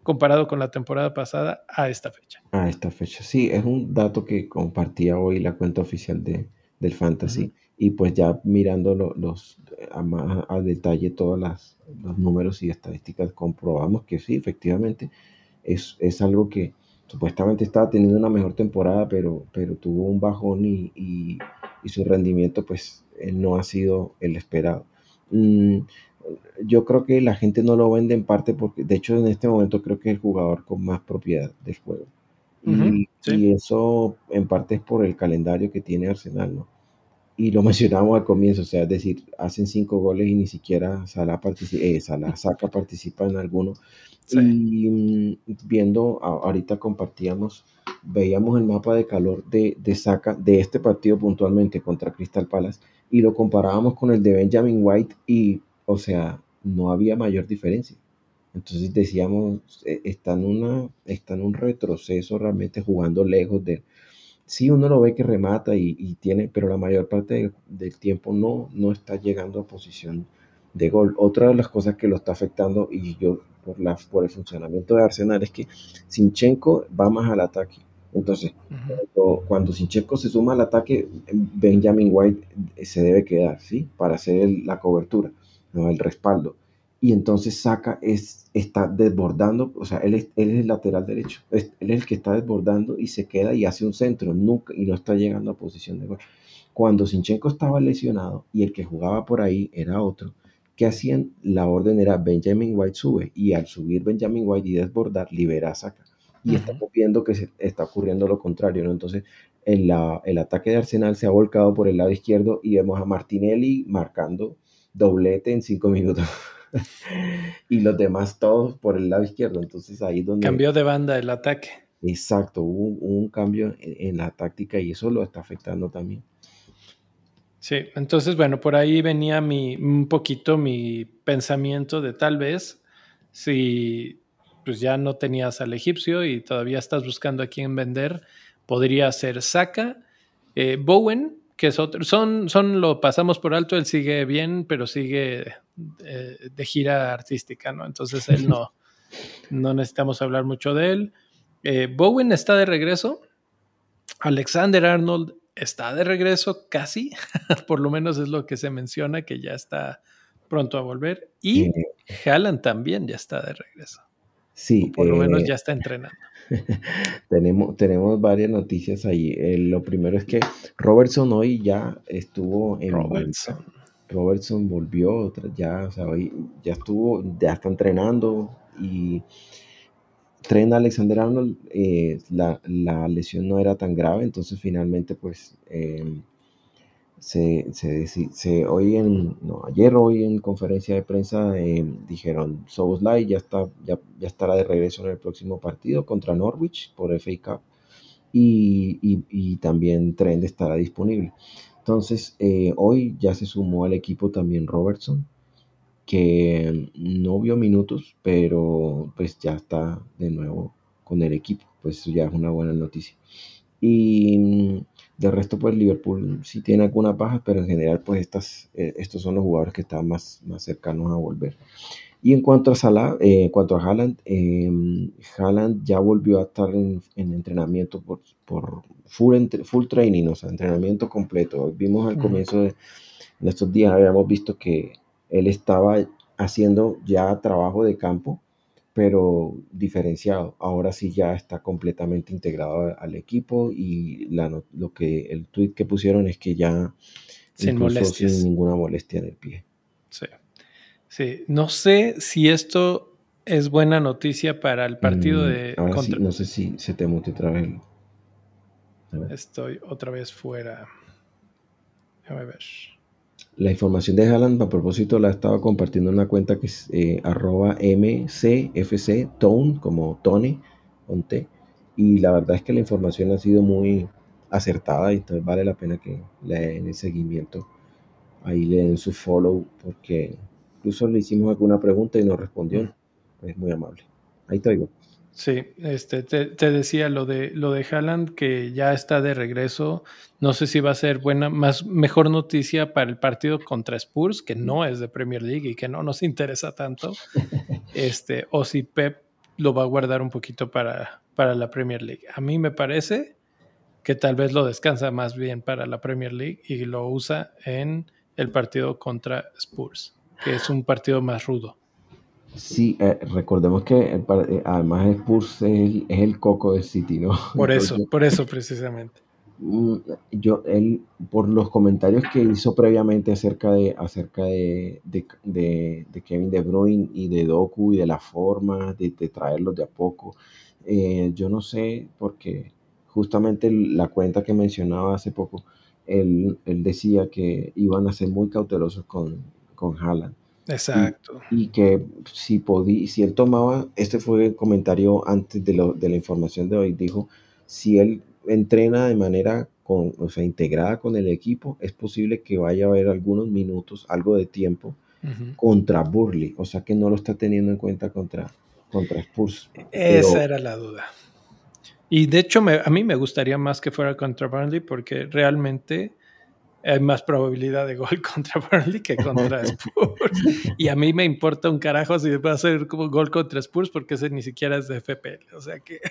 comparado con la temporada pasada a esta fecha. A esta fecha, sí, es un dato que compartía hoy la cuenta oficial de, del Fantasy. Y pues ya mirando los, a más a detalle todos los números y estadísticas, comprobamos que sí, efectivamente, es, es algo que supuestamente estaba teniendo una mejor temporada, pero, pero tuvo un bajón y, y, su rendimiento pues no ha sido el esperado. Mm, yo creo que la gente no lo vende en parte porque, de hecho, en este momento creo que es el jugador con más propiedad del juego. y, y, eso en parte es por el calendario que tiene Arsenal, ¿no? Y lo mencionamos al comienzo, o sea, es decir, hacen cinco goles y ni siquiera Salah, participa, eh, Salah Saca participa en alguno. Y mm, viendo, ahorita compartíamos, veíamos el mapa de calor de, de Saca, de este partido puntualmente contra Crystal Palace, y lo comparábamos con el de Benjamin White, y, o sea, no había mayor diferencia. Entonces decíamos, eh, está en, una, está un retroceso realmente jugando lejos de, sí uno lo ve que remata y, tiene, pero la mayor parte del, tiempo no, no está llegando a posición de gol. Otra de las cosas que lo está afectando, y yo por, la, por el funcionamiento de Arsenal, es que Sinchenko va más al ataque. Entonces, cuando, Sinchenko se suma al ataque, Benjamin White se debe quedar, ¿sí? Para hacer la cobertura, ¿no? el respaldo y entonces saca, es, está desbordando, o sea, él es, él es el lateral derecho, él es el que está desbordando y se queda y hace un centro, nunca, y no está llegando a posición de gol. Cuando Sinchenko estaba lesionado y el que jugaba por ahí era otro, ¿qué hacían? La orden era Benjamin White sube y al subir Benjamin White y desbordar, libera a Saka. Y estamos viendo que se está ocurriendo lo contrario, ¿no? Entonces, el, la, el ataque de Arsenal se ha volcado por el lado izquierdo y vemos a Martinelli marcando doblete en cinco minutos. y los demás todos por el lado izquierdo. Entonces ahí donde... Cambió de banda el ataque. Exacto, hubo, un cambio en, la táctica y eso lo está afectando también. Sí, entonces bueno, por ahí venía mi, un poquito mi pensamiento de tal vez si pues ya no tenías al egipcio y todavía estás buscando a quién vender, podría ser Saka, eh, Bowen, que es otro, son, son, lo pasamos por alto, él sigue bien, pero sigue eh, de gira artística, ¿no? Entonces él no, no necesitamos hablar mucho de él. Eh, Bowen está de regreso, Alexander Arnold está de regreso casi, por lo menos es lo que se menciona, que ya está pronto a volver, y Haaland también ya está de regreso. Sí. por lo menos ya está entrenando. tenemos, tenemos varias noticias ahí. Eh, lo primero es que Robertson hoy ya estuvo en Robertson. Robertson volvió, ya, o sea, hoy ya estuvo, ya está entrenando y Tren Alexander Arnold, eh, la, lesión no era tan grave, entonces finalmente pues em, se, se, hoy en, no, ayer hoy en conferencia de prensa eh, dijeron Soboslai ya, está, ya, ya, estará de regreso en el próximo partido contra Norwich por FA Cup y, y, también Trend estará disponible. Entonces eh, hoy ya se sumó al equipo también Robertson que no vio minutos pero pues ya está de nuevo con el equipo pues eso ya es una buena noticia. Y de resto, pues Liverpool sí tiene algunas bajas, pero en general, pues estas, eh, estos son los jugadores que están más, más cercanos a volver. Y en cuanto a Salah, eh, en cuanto a Haaland, eh, Haaland ya volvió a estar en, entrenamiento por, por full, full training, o sea, entrenamiento completo. Vimos al comienzo de en estos días, habíamos visto que él estaba haciendo ya trabajo de campo, pero diferenciado. Ahora sí ya está completamente integrado al equipo y lo que el tweet que pusieron es que ya sin, sin ninguna molestia en el pie. Sí. sí. No sé si esto es buena noticia para el partido mm, de contra... no sé si se te mute otra vez. Estoy otra vez fuera. Déjame ver. La información de Haaland, a propósito, la estaba compartiendo en una cuenta que es eh, arroba mcfc tone, como Tony, con T. Y la verdad es que la información ha sido muy acertada y entonces vale la pena que le den el seguimiento. Ahí le den su follow porque incluso le hicimos alguna pregunta y nos respondió. Es muy amable. Ahí te oigo. Sí, este, te, decía lo de lo de Haaland que ya está de regreso. No sé si va a ser buena, más mejor noticia para el partido contra Spurs, que no es de Premier League y que no nos interesa tanto. Este, o si Pep lo va a guardar un poquito para, para la Premier League. A mí me parece que tal vez lo descansa más bien para la Premier League y lo usa en el partido contra Spurs, que es un partido más rudo. Sí, eh, recordemos que eh, además Spurs es el, coco del City, ¿no? Por eso, por eso precisamente. Mm, yo, él, por los comentarios que hizo previamente acerca de, acerca de, Kevin De Bruyne y de Doku y de la forma de, traerlos de a poco, eh, yo no sé, porque justamente la cuenta que mencionaba hace poco, él, decía que iban a ser muy cautelosos con, con Haaland Exacto. Y, que si podía, si él tomaba, este fue el comentario antes de, lo, de la información de hoy, dijo, si él entrena de manera con, o sea, integrada con el equipo, es posible que vaya a haber algunos minutos, algo de tiempo contra Burley, o sea que no lo está teniendo en cuenta contra, contra Spurs. Esa era la duda. Y de hecho a mí me gustaría más que fuera contra Burnley porque realmente hay más probabilidad de gol contra Burnley que contra Spurs. y a mí me importa un carajo si va a ser como gol contra Spurs porque ese ni siquiera es de FPL. O sea que.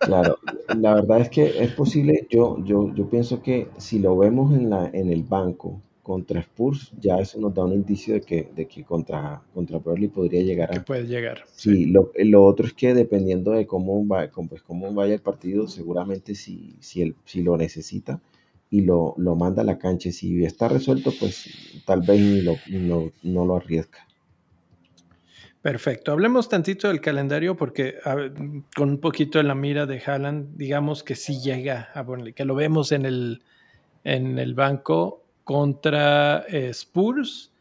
Claro, la verdad es que es posible. Yo, yo, yo pienso que si lo vemos en, la, en el banco contra Spurs, ya eso nos da un indicio de que, de que contra, contra Burnley podría llegar a. Que puede llegar. Sí, Lo, lo, otro es que dependiendo de cómo, va, pues, cómo vaya el partido, seguramente si, si, el, si lo necesita y lo, manda a la cancha. Si está resuelto, pues tal vez ni lo, no lo arriesga. Perfecto. Hablemos tantito del calendario porque con un poquito en la mira de Haaland, digamos que sí llega a Burnley, que lo vemos en el, en el banco contra eh, Spurs.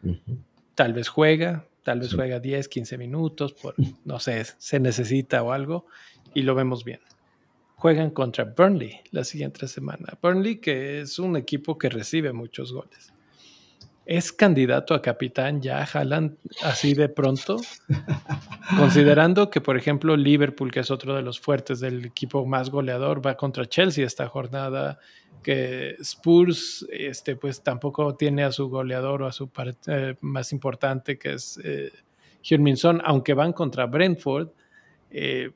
Tal vez juega, tal vez juega 10, 15 minutos, por, no sé, se necesita o algo, y lo vemos bien juegan contra Burnley la siguiente semana. Burnley, que es un equipo que recibe muchos goles. ¿Es candidato a capitán ya Haaland así de pronto? Considerando que, por ejemplo, Liverpool, que es otro de los fuertes del equipo más goleador, va contra Chelsea esta jornada, que Spurs, este, pues tampoco tiene a su goleador o a su parte eh, más importante, que es eh, aunque van contra Brentford. Eh,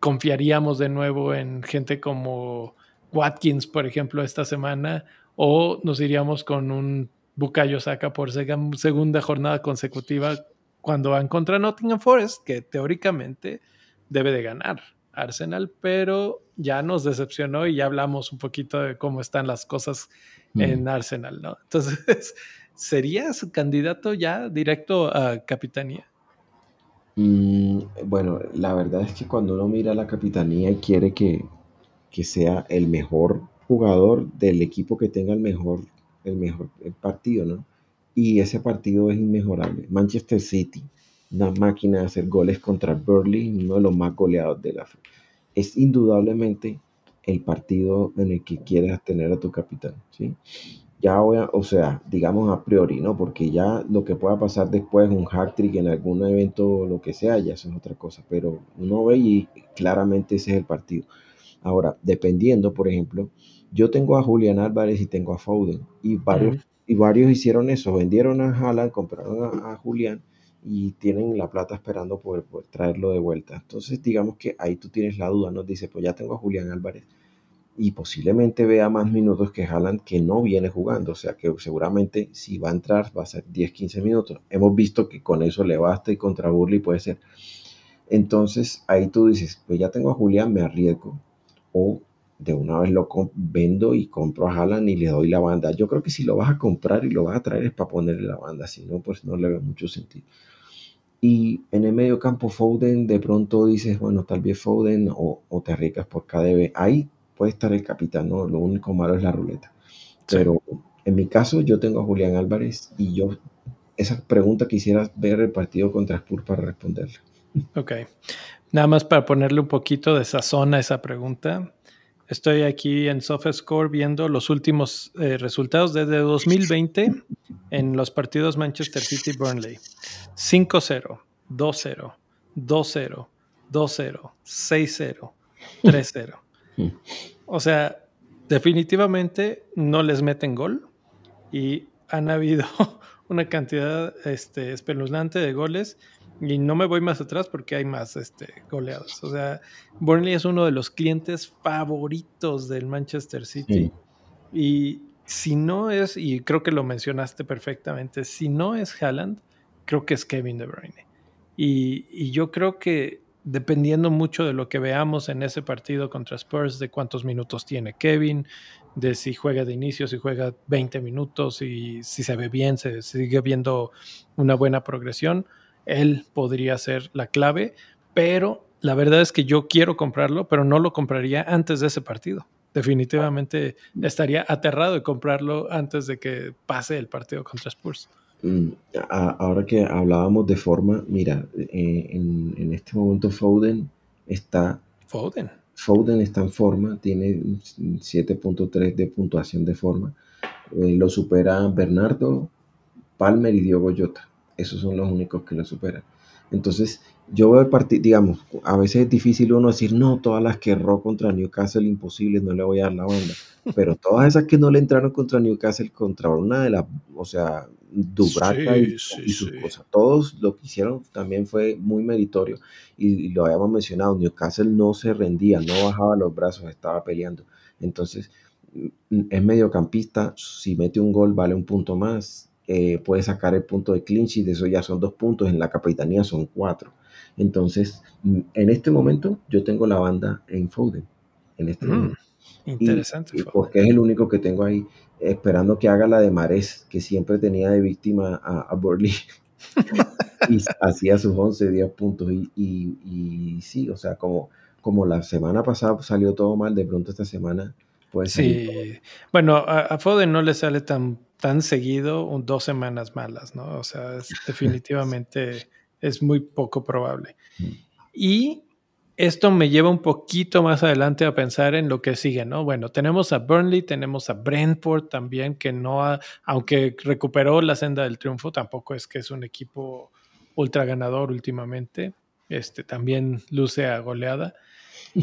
confiaríamos de nuevo en gente como Watkins, por ejemplo, esta semana, o nos iríamos con un Bukayo Saka por segunda jornada consecutiva cuando van contra Nottingham Forest, que teóricamente debe de ganar Arsenal, pero ya nos decepcionó y ya hablamos un poquito de cómo están las cosas mm. en Arsenal, ¿no? Entonces, ¿sería su candidato ya directo a capitanía? Mm, bueno, la verdad es que cuando uno mira la capitanía y quiere que, sea el mejor jugador del equipo que tenga el mejor, el mejor partido, ¿no? Y ese partido es inmejorable. Manchester City, una máquina de hacer goles contra Burnley, uno de los más goleados de la Es indudablemente el partido en el que quieres tener a tu capitán, ¿sí? Ya voy a, o sea, digamos a priori, ¿no? Porque ya lo que pueda pasar después, un hack trick en algún evento o lo que sea, ya eso es otra cosa, pero uno ve y claramente ese es el partido. Ahora, dependiendo, por ejemplo, yo tengo a Julián Álvarez y tengo a Foden, y varios, y varios hicieron eso, vendieron a Haaland, compraron a, Julián y tienen la plata esperando poder, poder, traerlo de vuelta. Entonces, digamos que ahí tú tienes la duda, ¿no? Dice, pues ya tengo a Julián Álvarez y posiblemente vea más minutos que Haaland que no viene jugando. O sea que seguramente si va a entrar va a ser 10-15 minutos. Hemos visto que con eso le basta y contra Burley puede ser. Entonces ahí tú dices, pues ya tengo a Julián, me arriesgo. O de una vez lo vendo y compro a Haaland y le doy la banda. Yo creo que si lo vas a comprar y lo vas a traer es para ponerle la banda, si no, pues no le veo mucho sentido. Y en el medio campo Foden, de pronto dices, bueno, tal vez Foden o, te arriesgas por KDB. Ahí puede estar el capitán, ¿no? Lo único malo es la ruleta. Pero en mi caso, yo tengo a Julián Álvarez y yo esa pregunta quisiera ver el partido contra Spurs para responderla. Ok. Nada más para ponerle un poquito de sazón a esa pregunta. Estoy aquí en SofaScore viendo los últimos eh, resultados desde 2020 en los partidos Manchester City Burnley. 5-0, 2-0, 2-0, 2-0, 6-0, 3-0. O sea, definitivamente no les meten gol y han habido una cantidad este, espeluznante de goles y no me voy más atrás porque hay más este, goleados. O sea, Burnley es uno de los clientes favoritos del Manchester City. Y si no es, y creo que lo mencionaste perfectamente, si no es Haaland, creo que es Kevin De Bruyne. Y, y, yo creo que dependiendo mucho de lo que veamos en ese partido contra Spurs, de cuántos minutos tiene Kevin, de si juega de inicio, si juega 20 minutos y si se ve bien, se sigue viendo una buena progresión él podría ser la clave, pero la verdad es que yo quiero comprarlo, pero no lo compraría antes de ese partido. Definitivamente estaría aterrado de comprarlo antes de que pase el partido contra Spurs. Mm, ahora que hablábamos de forma, mira, eh, en, este momento Foden está... Foden. Foden está en forma, tiene 7.3 de puntuación de forma. Eh, lo supera Bernardo, Palmer y Diogo Jota esos son los únicos que lo superan. Entonces, yo veo el partido, digamos, a veces es difícil uno decir, no, todas las que erró contra Newcastle, imposible, no le voy a dar la banda. Pero todas esas que no le entraron contra Newcastle, contra una de las, o sea, Dubraca y, sus cosas, todos lo que hicieron también fue muy meritorio. Y, lo habíamos mencionado, Newcastle no se rendía, no bajaba los brazos, estaba peleando. Entonces, mm, es mediocampista, si mete un gol vale un punto más, eh, puede sacar el punto de clinch y de eso ya son dos puntos, en la capitanía son cuatro. Entonces, mm, en este momento yo tengo la banda en Foden. En este mm, momento. Interesante. porque es el único que tengo ahí, esperando que haga la de Mares, que siempre tenía de víctima a, a Burley. y hacía sus 11, 10 puntos. Y, y, sí, o sea, como, como la semana pasada salió todo mal, de pronto esta semana puede Sí, bueno, a, a Foden no le sale tan tan seguido dos semanas malas, ¿no? O sea, definitivamente es muy poco probable. Mm. Y esto me lleva un poquito más adelante a pensar en lo que sigue, ¿no? Bueno, tenemos a Burnley, tenemos a Brentford también, que no ha, aunque recuperó la senda del triunfo, tampoco es que es un equipo ultra ganador últimamente. Este también luce a goleada.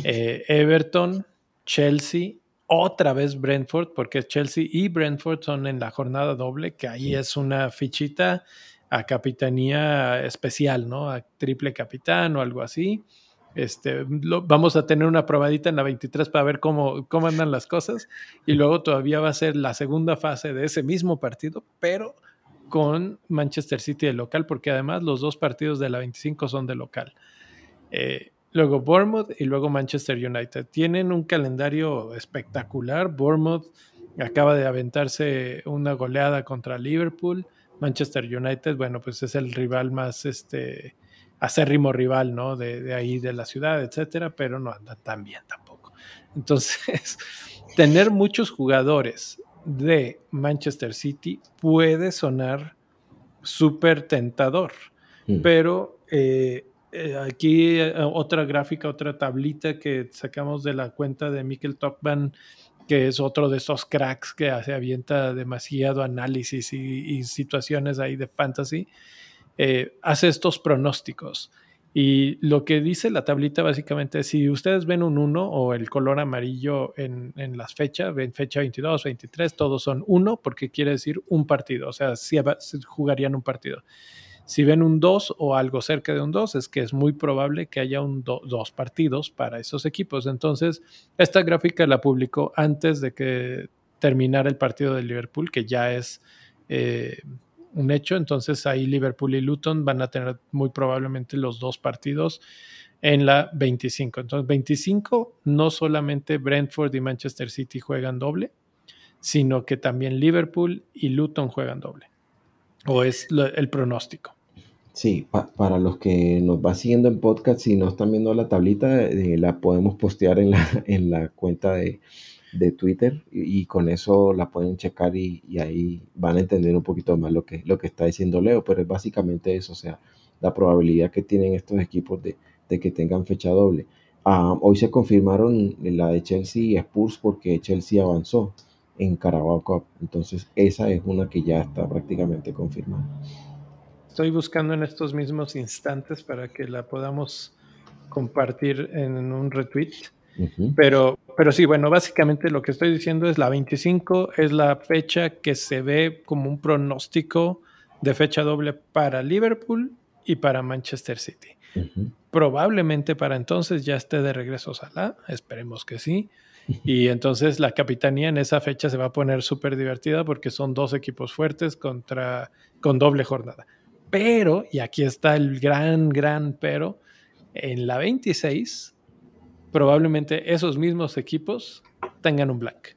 Eh, Everton, Chelsea otra vez Brentford, porque Chelsea y Brentford son en la jornada doble, que ahí es una fichita a capitanía especial, ¿no? A triple capitán o algo así. Este, vamos a tener una probadita en la 23 para ver cómo, cómo andan las cosas. Y luego todavía va a ser la segunda fase de ese mismo partido, pero con Manchester City de local, porque además los dos partidos de la 25 son de local. Eh, luego Bournemouth y luego Manchester United. Tienen un calendario espectacular. Bournemouth acaba de aventarse una goleada contra Liverpool. Manchester United, bueno, pues es el rival más este acérrimo rival, ¿no? De, ahí de la ciudad, etcétera, pero no anda tan bien tampoco. Entonces, tener muchos jugadores de Manchester City puede sonar súper tentador, mm. pero eh, eh, aquí eh, otra gráfica, otra tablita que sacamos de la cuenta de Mikkel Topman, que es otro de esos cracks que hace avienta demasiado análisis y, situaciones ahí de fantasy, eh, hace estos pronósticos. Y lo que dice la tablita básicamente es, si ustedes ven un 1 o el color amarillo en, en, las fechas, ven fecha 22, 23, todos son 1 porque quiere decir un partido, o sea, si jugarían un partido. Si ven un 2 o algo cerca de un 2, es que es muy probable que haya un dos partidos para esos equipos. Entonces, esta gráfica la publicó antes de que terminara el partido de Liverpool, que ya es, eh, un hecho. Entonces ahí Liverpool y Luton van a tener muy probablemente los dos partidos en la 25. Entonces 25 no solamente Brentford y Manchester City juegan doble, sino que también Liverpool y Luton juegan doble. O es el pronóstico. Sí, para los que nos va siguiendo en podcast, si no están viendo la tablita, eh, la podemos postear en la, en la cuenta de, de Twitter y, con eso la pueden checar y, ahí van a entender un poquito más lo que, lo que está diciendo Leo, pero es básicamente eso, o sea, la probabilidad que tienen estos equipos de, que tengan fecha doble. Ah, hoy se confirmaron la de Chelsea y Spurs porque Chelsea avanzó en Carabao Cup, entonces esa es una que ya está prácticamente confirmada. Estoy buscando en estos mismos instantes para que la podamos compartir en un retweet. Pero, pero sí, bueno, básicamente lo que estoy diciendo es la 25 es la fecha que se ve como un pronóstico de fecha doble para Liverpool y para Manchester City. Probablemente para entonces ya esté de regreso Salah, esperemos que sí. Y entonces la capitanía en esa fecha se va a poner súper divertida porque son dos equipos fuertes contra, con doble jornada. Pero, y aquí está el gran, gran pero, en la 26 probablemente esos mismos equipos tengan un blank.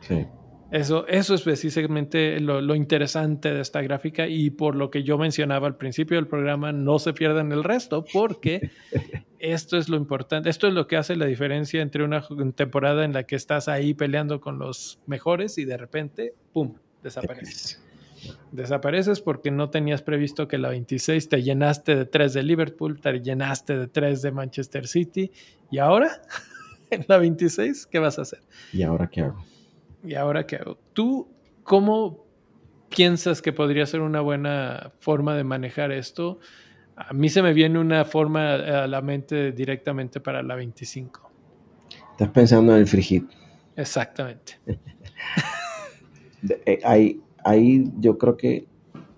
sí. Eso, eso es precisamente lo, interesante de esta gráfica y por lo que yo mencionaba al principio del programa, no se pierdan el resto porque esto es lo importante, esto es lo que hace la diferencia entre una temporada en la que estás ahí peleando con los mejores y de repente, ¡pum!, desaparece desapareces porque no tenías previsto que la 26 te llenaste de 3 de Liverpool, te llenaste de 3 de Manchester City y ahora en la 26, ¿qué vas a hacer? ¿Y ahora qué hago? ¿Y ahora qué hago? ¿Tú cómo piensas que podría ser una buena forma de manejar esto? A mí se me viene una forma a la mente directamente para la 25. Estás pensando en el frigid. Exactamente. Eh, hay, ahí yo creo que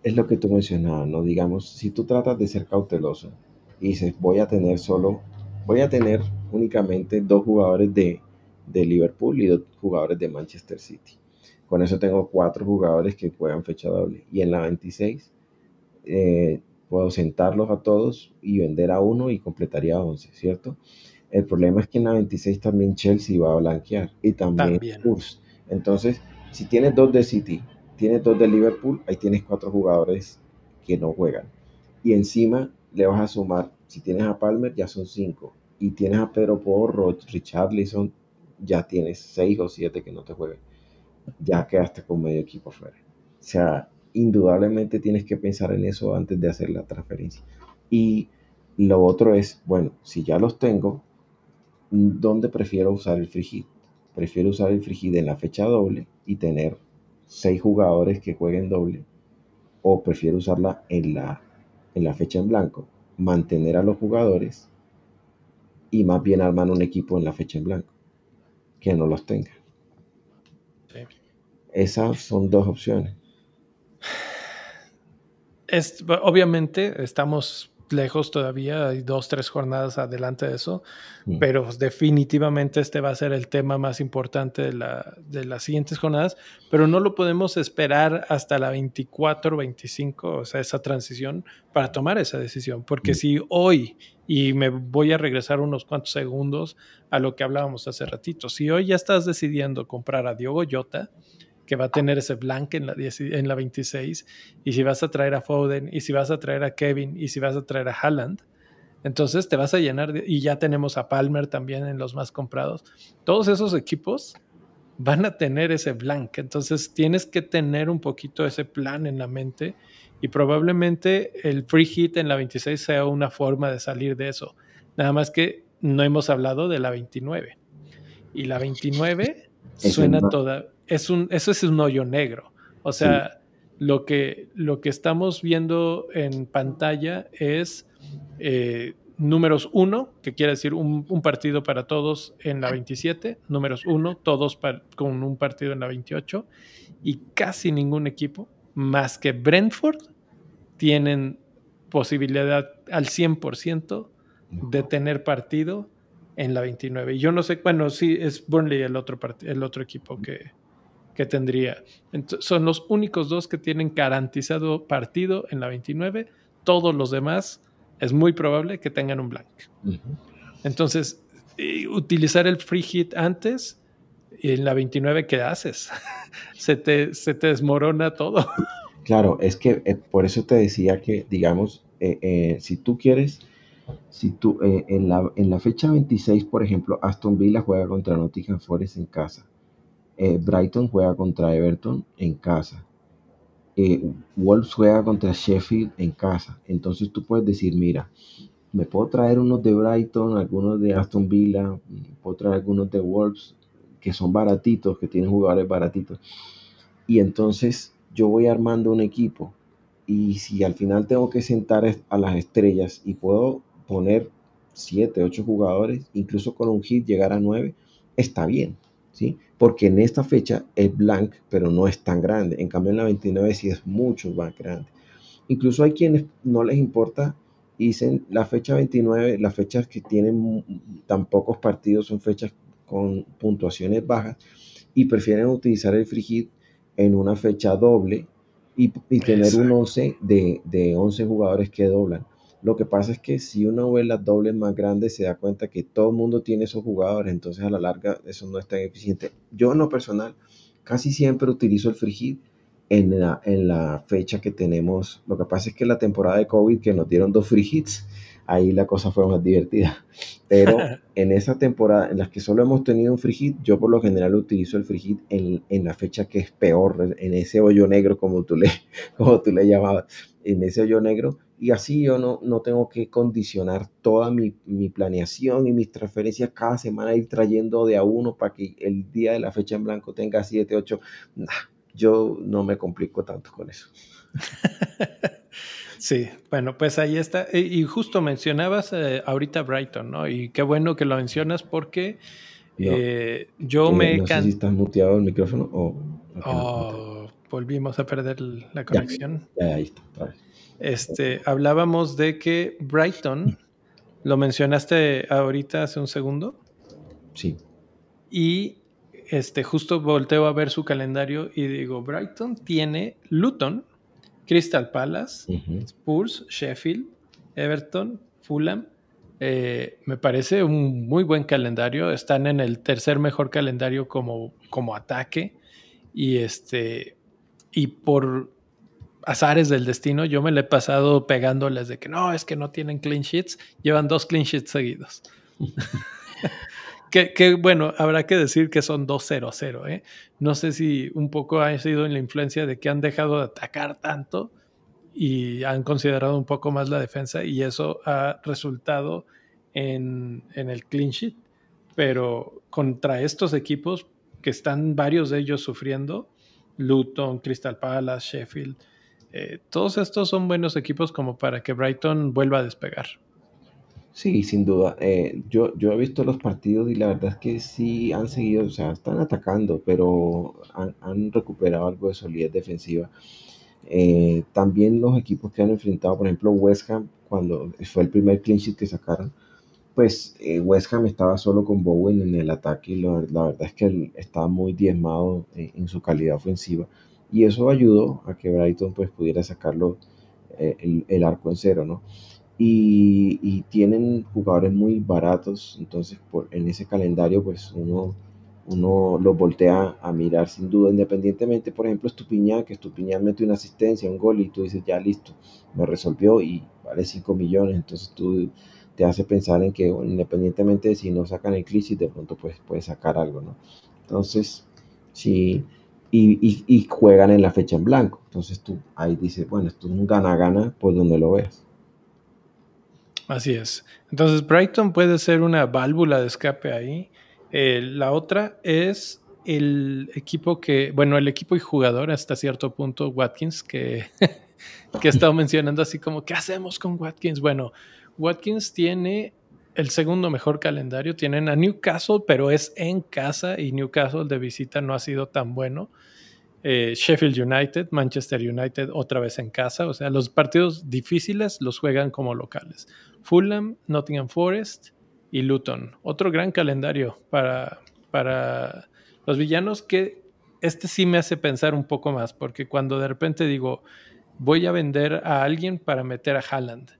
es lo que tú mencionabas, ¿no? Digamos, si tú tratas de ser cauteloso y dices, voy a tener solo, voy a tener únicamente dos jugadores de, Liverpool y dos jugadores de Manchester City. Con eso tengo cuatro jugadores que juegan fecha doble. Y en la 26 eh, puedo sentarlos a todos y vender a uno y completaría 11, ¿cierto? El problema es que en la 26 también Chelsea va a blanquear y también, también. Entonces, si tienes dos de City tienes dos de Liverpool, ahí tienes cuatro jugadores que no juegan. Y encima le vas a sumar, si tienes a Palmer, ya son cinco. Y tienes a Pedro Porro, Richarlison, ya tienes seis o siete que no te juegan. Ya quedaste con medio equipo fuera. O sea, indudablemente tienes que pensar en eso antes de hacer la transferencia. Y lo otro es, bueno, si ya los tengo, ¿dónde prefiero usar el frigid? Prefiero usar el frigid en la fecha doble y tener seis jugadores que jueguen doble o prefiero usarla en la, en la fecha en blanco, mantener a los jugadores y más bien armar un equipo en la fecha en blanco que no los tenga. Esas son dos opciones. Es, obviamente estamos lejos todavía, hay dos, tres jornadas adelante de eso, mm. pero definitivamente este va a ser el tema más importante de, la, de, las siguientes jornadas, pero no lo podemos esperar hasta la 24, 25, o sea, esa transición para tomar esa decisión, porque mm. si hoy, y me voy a regresar unos cuantos segundos a lo que hablábamos hace ratito, si hoy ya estás decidiendo comprar a Diogo Jota, que va a tener ese blank en la, en la 26, y si vas a traer a Foden, y si vas a traer a Kevin, y si vas a traer a Haaland, entonces te vas a llenar, y ya tenemos a Palmer también en los más comprados. Todos esos equipos van a tener ese blank, entonces tienes que tener un poquito ese plan en la mente y probablemente el free hit en la 26 sea una forma de salir de eso. Nada más que no hemos hablado de la 29. Y la 29 suena toda, es un, eso es un hoyo negro. O sea, lo, que, lo que estamos viendo en pantalla es eh, números uno, que quiere decir un, partido para todos en la 27, números uno, todos con un partido en la 28, y casi ningún equipo, más que Brentford, tienen posibilidad al 100% de tener partido en la 29. Y yo no sé, bueno, sí, es Burnley el otro, el otro equipo que, que tendría. son los únicos dos que tienen garantizado partido en la 29. Todos los demás es muy probable que tengan un blank. Entonces, utilizar el free hit antes y en la 29, ¿qué haces? se, te, se te desmorona todo. Claro, es que eh, por eso te decía que, digamos, eh, eh, si tú quieres, si tú en, la, en la fecha 26, por ejemplo, Aston Villa juega contra Nottingham Forest en casa. Brighton juega contra Everton en casa. Wolves juega contra Sheffield en casa. Entonces tú puedes decir, mira, me puedo traer unos de Brighton, algunos de Aston Villa, puedo traer algunos de Wolves, que son baratitos, que tienen jugadores baratitos. Y entonces yo voy armando un equipo. Y si al final tengo que sentar a las estrellas y puedo poner 7, 8 jugadores, incluso con un hit llegar a 9, está bien. ¿Sí? Porque en esta fecha es blank, pero no es tan grande. En cambio en la 29 sí es mucho más grande. Incluso hay quienes no les importa dicen la fecha 29, las fechas que tienen tan pocos partidos son fechas con puntuaciones bajas y prefieren utilizar el free hit en una fecha doble y, tener un 11 de, de 11 jugadores que doblan. Lo que pasa es que si uno ve las dobles más grandes se da cuenta que todo el mundo tiene esos jugadores, entonces a la larga eso no es tan eficiente. Yo en lo personal casi siempre utilizo el free en la, en la fecha que tenemos. Lo que pasa es que la temporada de COVID que nos dieron dos free hits, ahí la cosa fue más divertida. Pero en esa temporada en las que solo hemos tenido un free hit, yo por lo general utilizo el free hit en, en la fecha que es peor, en ese hoyo negro como tú le, como tú le llamabas, en ese hoyo negro. Y así yo no, no tengo que condicionar toda mi, mi planeación y mis transferencias cada semana, ir trayendo de a uno para que el día de la fecha en blanco tenga 7, 8 yo no me complico tanto con eso. Sí, bueno, pues ahí está. Y justo mencionabas eh, ahorita Brighton, ¿no? Y qué bueno que lo mencionas porque eh, yo eh, me... No sé si estás muteado el micrófono o... Oh, volvimos a perder la conexión. Ya, ahí está. Este, hablábamos de que Brighton, lo mencionaste ahorita hace un segundo. Sí. Y este, justo volteo a ver su calendario y digo, Brighton tiene Luton, Crystal Palace, Spurs, Sheffield, Everton, Fulham. Eh, me parece un muy buen calendario. Están en el tercer mejor calendario como, como ataque. Y este. Y por azares del destino, yo me le he pasado pegándoles de que no, es que no tienen clean sheets. Llevan dos clean sheets seguidos. Que, bueno, habrá que decir que son 2-0-0. ¿eh? No sé si un poco ha sido en la influencia de que han dejado de atacar tanto y han considerado un poco más la defensa y eso ha resultado en, el clean sheet. Pero contra estos equipos que están varios de ellos sufriendo, Luton, Crystal Palace, Sheffield, eh, todos estos son buenos equipos como para que Brighton vuelva a despegar. Sí, sin duda. Eh, yo, yo he visto los partidos y la verdad es que sí han seguido, o sea, están atacando, pero han, recuperado algo de solidez defensiva. Eh, también los equipos que han enfrentado, por ejemplo, West Ham, cuando fue el primer clean sheet que sacaron, pues eh, West Ham estaba solo con Bowen en el ataque y la verdad es que él estaba muy diezmado en, su calidad ofensiva y eso ayudó a que Brighton pues pudiera sacarlo el, el arco en cero, ¿no? Y, tienen jugadores muy baratos, entonces por, en ese calendario pues uno, uno los voltea a mirar sin duda, independientemente, por ejemplo, Estupiñán, que Estupiñán mete una asistencia, un gol y tú dices, ya listo, me resolvió y vale 5 millones, entonces tú te hace pensar en que independientemente de si no sacan el cliché, de pronto pues puedes sacar algo, ¿no? Entonces, sí, y, y, juegan en la fecha en blanco, entonces tú ahí dices, bueno, esto es un gana-gana, pues donde lo veas. Así es. Entonces, Brighton puede ser una válvula de escape ahí. Eh, la otra es el equipo que, bueno, el equipo y jugador hasta cierto punto, Watkins, que, que he estado mencionando así como, ¿qué hacemos con Watkins? Bueno, Watkins tiene el segundo mejor calendario. Tienen a Newcastle, pero es en casa y Newcastle de visita no ha sido tan bueno. Eh, Sheffield United, Manchester United otra vez en casa. O sea, los partidos difíciles los juegan como locales. Fulham, Nottingham Forest y Luton. Otro gran calendario para, para los villanos que este sí me hace pensar un poco más, porque cuando de repente digo, voy a vender a alguien para meter a Haaland,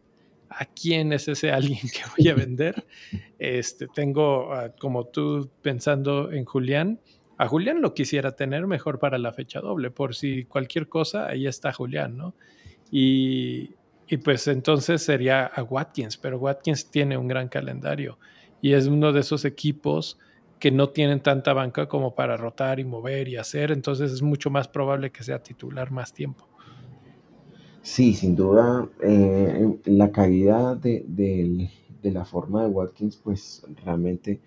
¿a quién es ese alguien que voy a vender? Este, tengo, ah, como tú pensando en Julián, a Julián lo quisiera tener mejor para la fecha doble, por si cualquier cosa, ahí está Julián, ¿no? Y, pues entonces sería a Watkins, pero Watkins tiene un gran calendario y es uno de esos equipos que no tienen tanta banca como para rotar y mover y hacer, entonces es mucho más probable que sea titular más tiempo. Sí, sin duda, eh, la calidad de, la forma de Watkins, pues realmente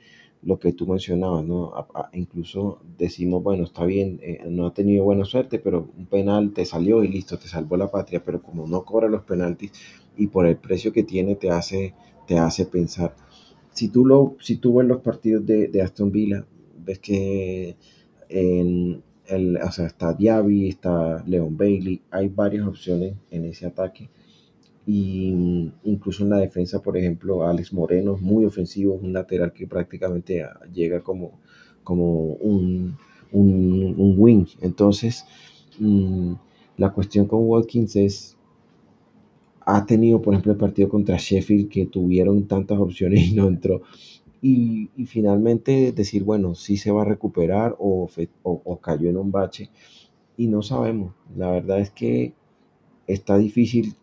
lo que tú mencionabas, ¿no? incluso decimos, bueno, está bien, eh, no ha tenido buena suerte, pero un penal te salió y listo, te salvó la patria, pero como no cobra los penaltis y por el precio que tiene te hace, te hace pensar si tú, lo, si tú ves los partidos de, Aston Villa, ves que en el, o sea, está Diaby, está Leon Bailey, hay varias opciones en ese ataque. Y incluso en la defensa, por ejemplo, Alex Moreno muy ofensivo, un lateral que prácticamente llega como, como un, un, wing. Entonces, mm, la cuestión con Watkins es ha tenido, por ejemplo, el partido contra Sheffield que tuvieron tantas opciones y no entró. Y, finalmente decir, bueno, si se va a recuperar o, o, cayó en un bache. Y no sabemos. La verdad es que está difícil.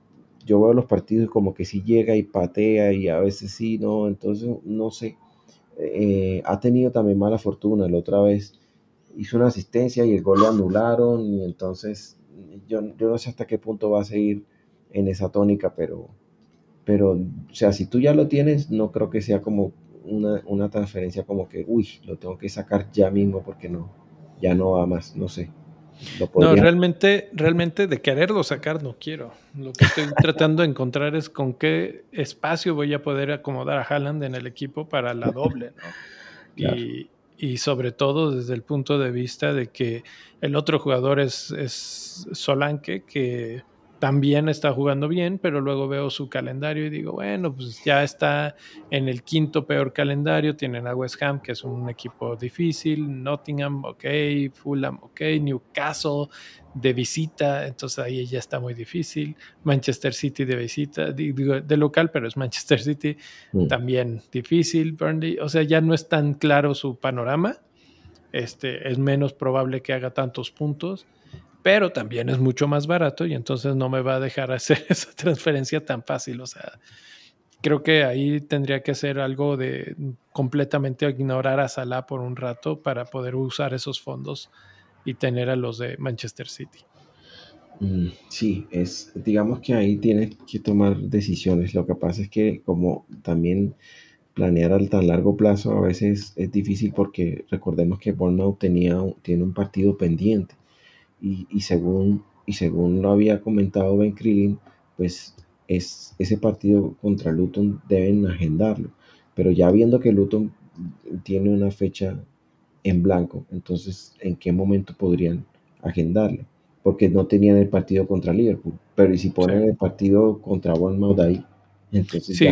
Yo veo los partidos como que si llega y patea y a veces sí, no. Entonces, no sé. Eh, ha tenido también mala fortuna. La otra vez hizo una asistencia y el gol lo anularon. Y entonces yo, yo no sé hasta qué punto va a seguir en esa tónica, pero, pero, o sea, si tú ya lo tienes, no creo que sea como una, transferencia como que, uy, lo tengo que sacar ya mismo porque no, ya no va más, no sé. No, realmente, realmente de quererlo sacar no quiero. Lo que estoy tratando de encontrar es con qué espacio voy a poder acomodar a Haaland en el equipo para la doble, ¿no? Y, y, sobre todo desde el punto de vista de que el otro jugador es, es Solanke, que también está jugando bien, pero luego veo su calendario y digo, bueno, pues ya está en el quinto peor calendario, tienen a West Ham, que es un equipo difícil, Nottingham, ok, Fulham, ok, Newcastle de visita, entonces ahí ya está muy difícil, Manchester City de visita, digo, de local, pero es Manchester City, mm. también difícil, Burnley, o sea, ya no es tan claro su panorama, este, es menos probable que haga tantos puntos pero también es mucho más barato y entonces no me va a dejar hacer esa transferencia tan fácil. O sea, creo que ahí tendría que ser algo de completamente ignorar a Salah por un rato para poder usar esos fondos y tener a los de Manchester City. Mm, sí, es, digamos que ahí tienes que tomar decisiones. Lo que pasa es que como también planear al tan largo plazo a veces es difícil porque recordemos que Bournemouth tenía, tiene un partido pendiente y, según, y según lo había comentado Ben Krillin, pues es, ese partido contra Luton deben agendarlo. Pero ya viendo que Luton tiene una fecha en blanco, entonces ¿en qué momento podrían agendarlo? Porque no tenían el partido contra Liverpool. Pero ¿y si ponen el partido contra Bournemouth ahí? Entonces sí,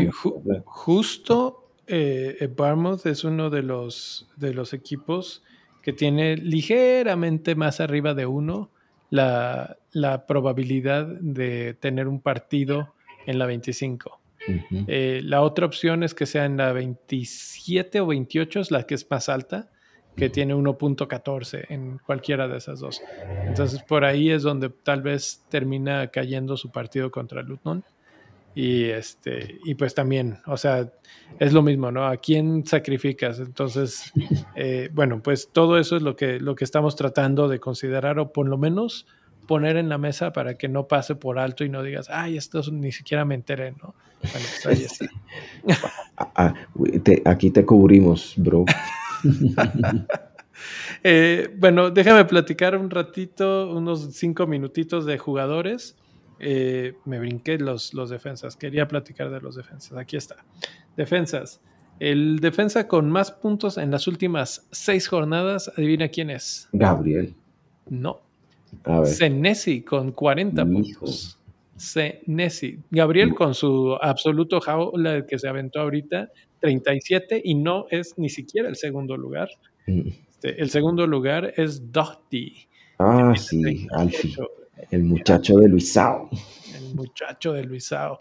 justo eh, Bournemouth es uno de los, de los equipos que tiene ligeramente más arriba de uno la, probabilidad de tener un partido en la 25. Eh, la otra opción es que sea en la 27 o 28, es la que es más alta, que tiene 1.14 en cualquiera de esas dos. Entonces por ahí es donde tal vez termina cayendo su partido contra Luton. Y este, y pues también, o sea, es lo mismo, ¿no? ¿A quién sacrificas? Entonces, eh, bueno, pues todo eso es lo que, lo que estamos tratando de considerar, o por lo menos poner en la mesa para que no pase por alto y no digas, ay, esto ni siquiera me enteré, ¿no? Bueno, pues ahí está. Ah, ah, aquí te cubrimos, bro. Eh, bueno, déjame platicar un ratito, unos cinco minutitos de jugadores. Eh, me brinqué los, los defensas. Quería platicar de los defensas. Aquí está. Defensas. El defensa con más puntos en las últimas seis jornadas, adivina quién es. Gabriel. No. Senesi con 40 puntos. Senesi. Gabriel con su absoluto el que se aventó ahorita, 37 y no es ni siquiera el segundo lugar. Mm. Este, el segundo lugar es Doherty. Ah, sí, Alfie. El muchacho de Luisao. El muchacho de Luisao.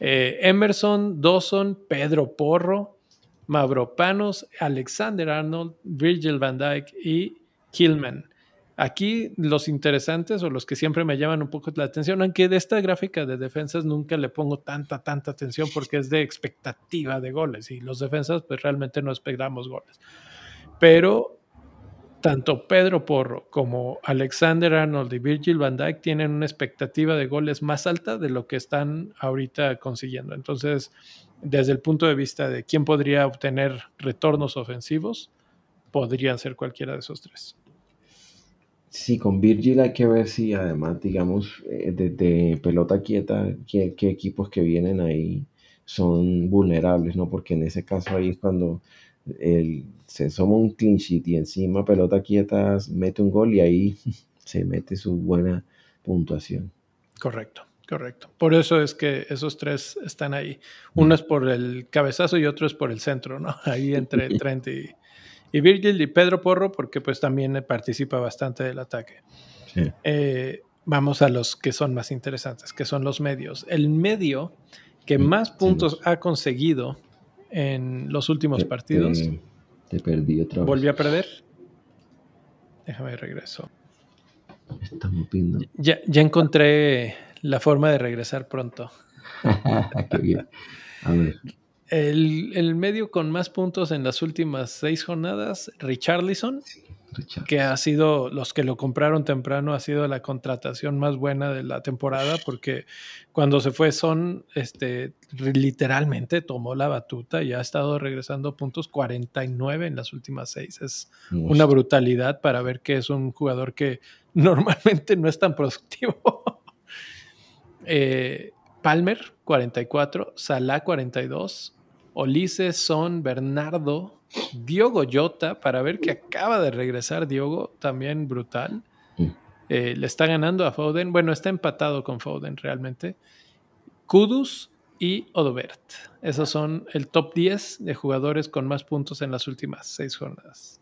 Eh, Emerson, Dawson, Pedro Porro, Mavropanos, Alexander Arnold, Virgil van Dijk y Killman. Aquí los interesantes o los que siempre me llaman un poco la atención, aunque de esta gráfica de defensas nunca le pongo tanta, tanta atención porque es de expectativa de goles y los defensas pues realmente no esperamos goles. Pero tanto Pedro Porro como Alexander Arnold y Virgil van Dijk tienen una expectativa de goles más alta de lo que están ahorita consiguiendo. Entonces, desde el punto de vista de quién podría obtener retornos ofensivos, podría ser cualquiera de esos tres. Sí, con Virgil hay que ver si además, digamos, desde eh, pelota quieta, qué, equipos que vienen ahí son vulnerables, ¿no? Porque en ese caso ahí es cuando el, se soma un clean sheet y encima pelota quieta mete un gol y ahí se mete su buena puntuación. Correcto, correcto. Por eso es que esos tres están ahí. Uno es por el cabezazo y otro es por el centro, ¿no? Ahí entre Trent y, y Virgil y Pedro Porro, porque pues también participa bastante del ataque. Eh, vamos a los que son más interesantes, que son los medios. El medio que más puntos ha conseguido en los últimos partidos. Te, perdí otra vez. ¿Volví a perder? Déjame regreso. Estamos Ya, ya encontré la forma de regresar pronto. Qué bien. A ver. El, medio con más puntos en las últimas seis jornadas, Richarlison, que ha sido, los que lo compraron temprano, ha sido la contratación más buena de la temporada, porque cuando se fue Son, este, literalmente tomó la batuta y ha estado regresando puntos 49 en las últimas seis. Es una brutalidad para ver que es un jugador que normalmente no es tan productivo. Eh, Palmer, 44, Salah, 42, Ulises, Son, Bernardo, Diogo Jota, para ver que acaba de regresar Diogo, también brutal. Eh, le está ganando a Foden. Bueno, está empatado con Foden realmente. Kudus y Odobert. Esos son el top 10 de jugadores con más puntos en las últimas seis jornadas.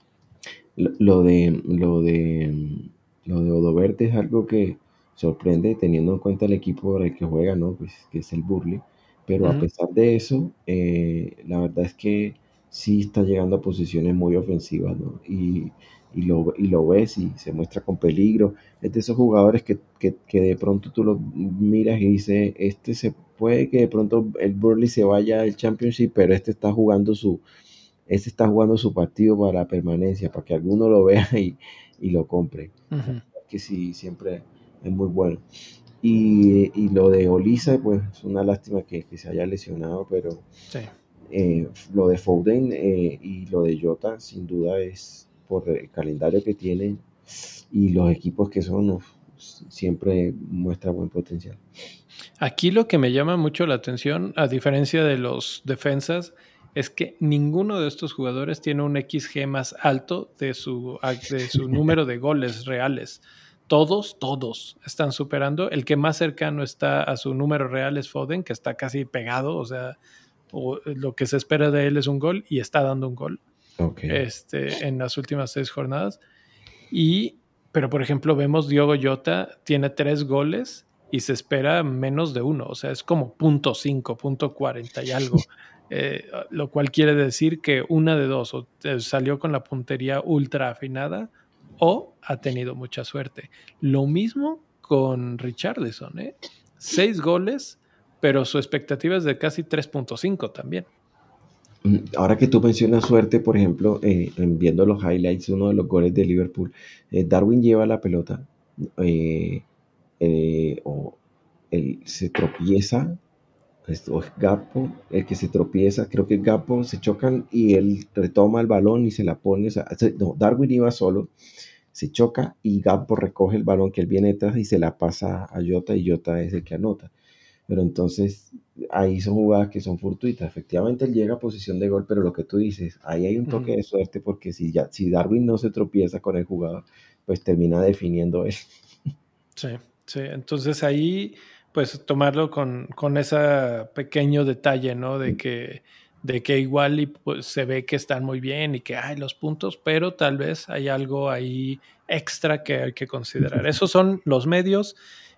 Lo, de lo de lo de Odobert es algo que sorprende teniendo en cuenta el equipo el que juega, ¿no? Pues que es el Burley. Pero a pesar de eso, eh, la verdad es que sí está llegando a posiciones muy ofensivas, ¿no? Y, y, lo, y lo ves y se muestra con peligro. Es de esos jugadores que, que, que de pronto tú lo miras y dices, este se puede que de pronto el Burley se vaya al Championship, pero este está jugando su, este está jugando su partido para la permanencia, para que alguno lo vea y, y lo compre. Que sí, siempre es muy bueno. Y, lo de Olisa, pues es una lástima que, se haya lesionado, pero eh, lo de Foden eh, y lo de Jota, sin duda, es por el calendario que tienen y los equipos que son, siempre muestra buen potencial. Aquí lo que me llama mucho la atención, a diferencia de los defensas, es que ninguno de estos jugadores tiene un XG más alto de su, de su número de goles reales todos, todos están superando. El que más cercano está a su número real es Foden, que está casi pegado, o sea, lo que se espera de él es un gol y está dando un gol este, en las últimas seis jornadas. Y, pero por ejemplo, vemos Diogo Jota tiene tres goles y se espera menos de uno, o sea, es como punto cinco, punto cuarenta y algo. Eh, lo cual quiere decir que una de dos, o eh, salió con la puntería ultra afinada o ha tenido mucha suerte. Lo mismo con Richarlison, ¿eh? Seis goles, pero su expectativa es de casi 3.5 también. Mm, ahora que tú mencionas suerte, por ejemplo, eh, viendo los highlights, uno de los goles de Liverpool, eh, Darwin lleva la pelota eh, o él se tropieza, o es Gapo el que se tropieza, creo que Gapo se chocan y él retoma el balón y se la pone, no, Darwin iba solo se choca y Gabbo recoge el balón que él viene detrás y se la pasa a Jota y Jota es el que anota. Pero entonces ahí son jugadas que son fortuitas. Efectivamente él llega a posición de gol, pero lo que tú dices, ahí hay un toque de suerte porque si, ya, si Darwin no se tropieza con el jugador, pues termina definiendo él. Sí, sí. Entonces ahí, pues tomarlo con, con ese pequeño detalle, ¿no? De que de que igual y, pues, se ve que están muy bien y que hay los puntos, pero tal vez hay algo ahí extra que hay que considerar. Esos son los medios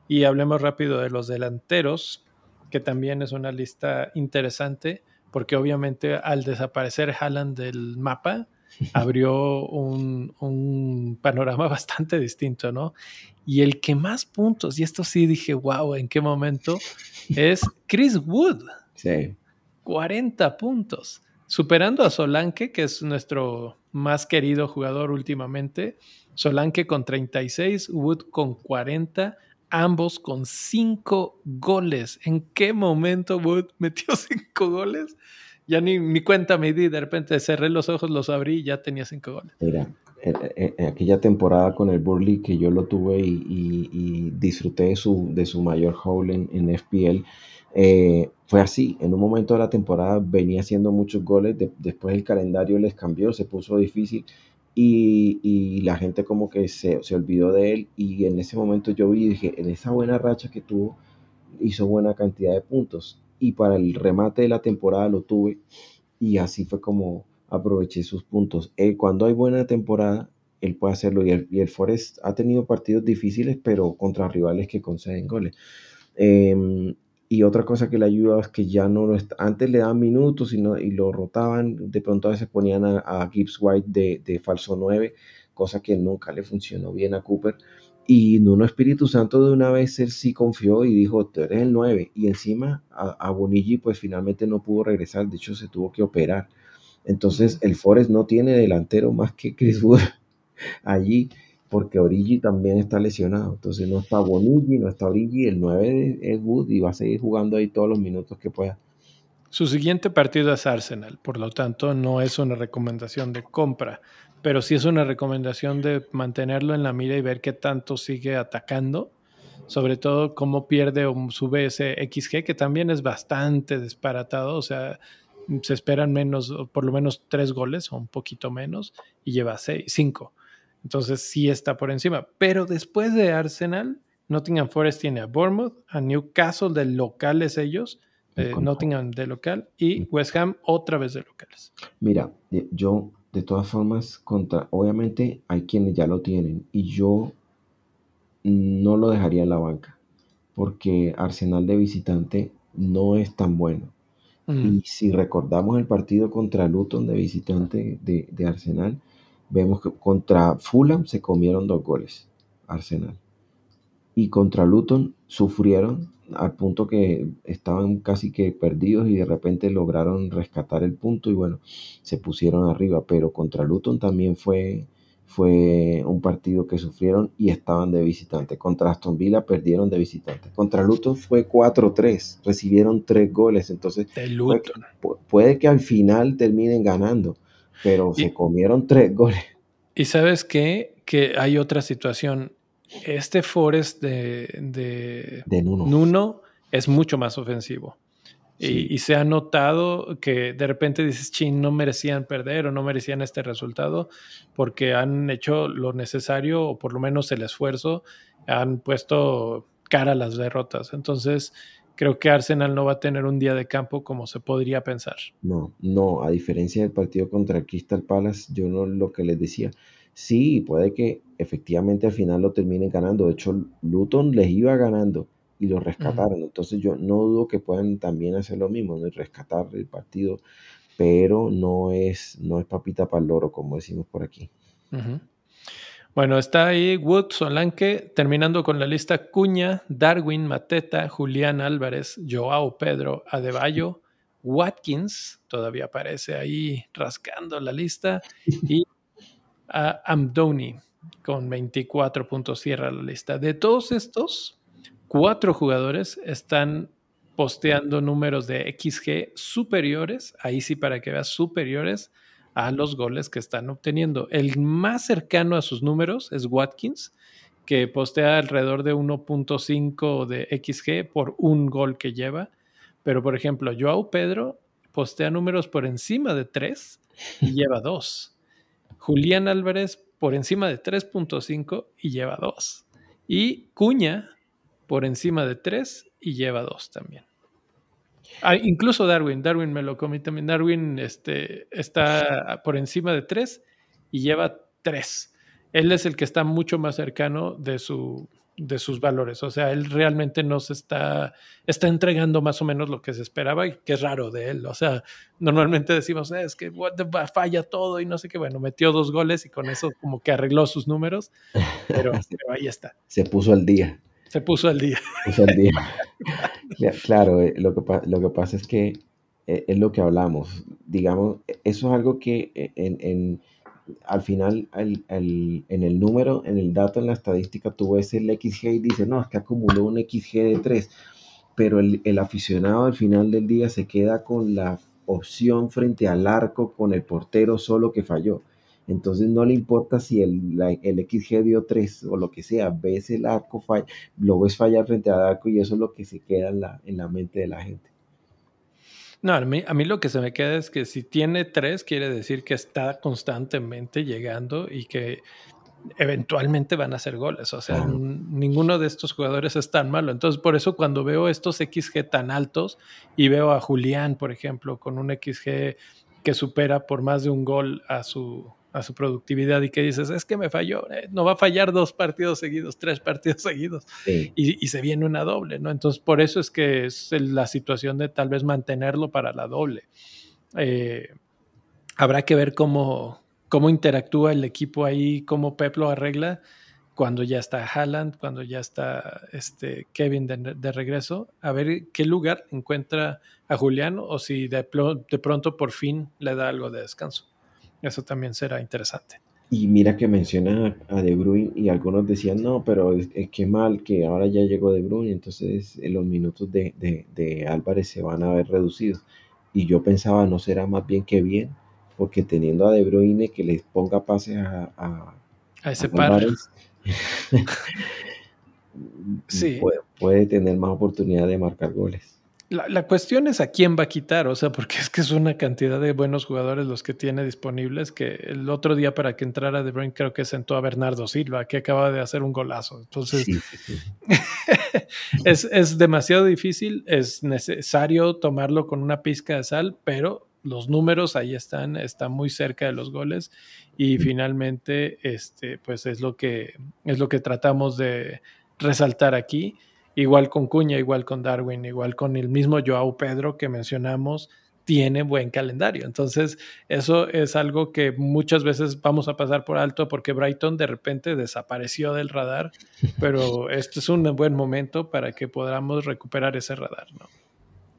y hablemos rápido de los delanteros, que también es una lista interesante, porque obviamente al desaparecer Haaland del mapa, abrió un, un, panorama bastante distinto, ¿no? Y el que más puntos, y esto sí dije, wow, ¿en qué momento? Es Chris Wood. Sí. 40 puntos, superando a Solanke, que es nuestro más querido jugador últimamente. Solanke con 36, Wood con 40, ambos con 5 goles. ¿En qué momento Wood metió 5 goles? Ya ni, mi cuenta me di, de repente cerré los ojos, los abrí y ya tenía 5 goles. Mira, en, aquella temporada con el Burley que yo lo tuve y, disfruté de su, de su mayor haul en, FPL, eh, fue así, en un momento de la temporada venía haciendo muchos goles, después el calendario les cambió, se puso difícil y, la gente como que se, se, olvidó de él y en ese momento yo vi y dije, en esa buena racha que tuvo, hizo buena cantidad de puntos y para el remate de la temporada lo tuve y así fue como aproveché sus puntos. Eh, cuando hay buena temporada, él puede hacerlo y el, y el Forest ha tenido partidos difíciles, pero contra rivales que conceden goles. Eh, y otra cosa que le ayuda es que ya no lo está, antes le daban minutos y, no, y lo rotaban, de pronto a veces ponían a, Gibbs White de, de, falso 9, cosa que nunca le funcionó bien a Cooper. Y Nuno Espíritu Santo de una vez él sí confió y dijo, tú eres el 9. Y encima a, a Bonigi pues finalmente no pudo regresar, de hecho se tuvo que operar. Entonces el Forest no tiene delantero más que Chris Wood allí porque Origi también está lesionado. Entonces no está Bonigi, no está Origi, el 9 es Wood y va a seguir jugando ahí todos los minutos que pueda. Su siguiente partido es Arsenal, por lo tanto no es una recomendación de compra, pero sí es una recomendación de mantenerlo en la mira y ver qué tanto sigue atacando, sobre todo cómo pierde o sube ese XG, que también es bastante disparatado, o sea, se esperan menos, por lo menos tres goles o un poquito menos, y lleva seis, cinco. Entonces sí está por encima. Pero después de Arsenal, Nottingham Forest tiene a Bournemouth, a Newcastle de locales ellos, eh, Nottingham de local y West Ham otra vez de locales. Mira, yo de todas formas, contra, obviamente hay quienes ya lo tienen y yo no lo dejaría en la banca porque Arsenal de visitante no es tan bueno. Mm. Y si recordamos el partido contra Luton de visitante de, de Arsenal, Vemos que contra Fulham se comieron dos goles, Arsenal. Y contra Luton sufrieron al punto que estaban casi que perdidos y de repente lograron rescatar el punto y bueno, se pusieron arriba. Pero contra Luton también fue, fue un partido que sufrieron y estaban de visitante. Contra Aston Villa perdieron de visitante. Contra Luton fue 4-3, recibieron tres goles. Entonces, puede, puede, que al final terminen ganando pero se comieron tres goles. Y sabes qué? Que hay otra situación. Este Forest de, de, Nuno. es mucho más ofensivo. Y, se ha notado que de repente dices, chin, no merecían perder o no merecían este resultado porque han hecho lo necesario o por lo menos el esfuerzo, han puesto cara a las derrotas. Entonces, creo que Arsenal no va a tener un día de campo como se podría pensar. No, no, a diferencia del partido contra Crystal Palace, yo no lo que les decía. Sí, puede que efectivamente al final lo terminen ganando. De hecho, Luton les iba ganando y lo rescataron. Entonces yo no dudo que puedan también hacer lo mismo, ¿no? rescatar el partido, pero no es, no es papita para el loro, como decimos por aquí. Bueno, está ahí Wood, Solanke, terminando con la lista Cuña, Darwin, Mateta, Julián Álvarez, Joao Pedro, Adebayo, Watkins, todavía aparece ahí rascando la lista, y Amdoni con 24 puntos cierra la lista. De todos estos, cuatro jugadores están posteando números de XG superiores, ahí sí para que veas superiores a los goles que están obteniendo. El más cercano a sus números es Watkins, que postea alrededor de 1.5 de XG por un gol que lleva. Pero, por ejemplo, Joao Pedro postea números por encima de 3 y lleva 2. Julián Álvarez por encima de 3.5 y lleva 2. Y Cuña por encima de 3 y lleva 2 también. Ah, incluso Darwin, Darwin me lo comí también. Darwin este, está por encima de tres y lleva tres. Él es el que está mucho más cercano de su, de sus valores. O sea, él realmente nos está, está entregando más o menos lo que se esperaba y que es raro de él. O sea, normalmente decimos, eh, es que falla todo y no sé qué. Bueno, metió dos goles y con eso como que arregló sus números, pero, ahí está. Se puso al día. Se puso al día. puso al día. claro, eh, lo que, lo que pasa es que eh, es lo que hablamos. Digamos, eso es algo que en al final en el número, en el dato, en la estadística, tú ves el XG y dices, no, es que acumuló un XG de 3, pero el, aficionado al final del día se queda con la opción frente al arco con el portero solo que falló. Entonces no le importa si el, el XG dio 3 o lo que sea, ves el arco, fall, lo ves fallar frente al arco y eso es lo que se queda en la, en la mente de la gente. No, a mí, a mí lo que se me queda es que si tiene tres, quiere decir que está constantemente llegando y que eventualmente van a hacer goles. O sea, ninguno de estos jugadores es tan malo. Entonces, por eso cuando veo estos XG tan altos y veo a Julián, por ejemplo, con un XG que supera por más de un gol a su, a su productividad y que dices, es que me falló, eh, no va a fallar dos partidos seguidos, tres partidos seguidos y, se viene una doble, ¿no? Entonces, por eso es que es la situación de tal vez mantenerlo para la doble. Eh, habrá que ver cómo, cómo interactúa el equipo ahí, cómo Pep lo arregla cuando ya está Haaland, cuando ya está este Kevin de, regreso, a ver qué lugar encuentra a Julián o si de, de pronto por fin le da algo de descanso. Eso también será interesante. Y mira que menciona a De Bruyne y algunos decían, no, pero es, que mal que ahora ya llegó De Bruyne, entonces eh, los minutos de, Álvarez se van a ver reducidos. Y yo pensaba, no será más bien que bien, porque teniendo a De Bruyne que les ponga pases a, a, ese par. sí. puede tener más oportunidad de marcar goles. La, cuestión es a quién va a quitar, o sea, porque es que es una cantidad de buenos jugadores los que tiene disponibles, que el otro día para que entrara De Bruyne creo que sentó a Bernardo Silva, que acaba de hacer un golazo. Entonces, es, es demasiado difícil, es necesario tomarlo con una pizca de sal, pero los números ahí están, están muy cerca de los goles y finalmente, este, pues es lo que, es lo que tratamos de resaltar aquí Igual con Cuña, igual con Darwin, igual con el mismo Joao Pedro que mencionamos, tiene buen calendario. Entonces, eso es algo que muchas veces vamos a pasar por alto porque Brighton de repente desapareció del radar, pero este es un buen momento para que podamos recuperar ese radar, ¿no?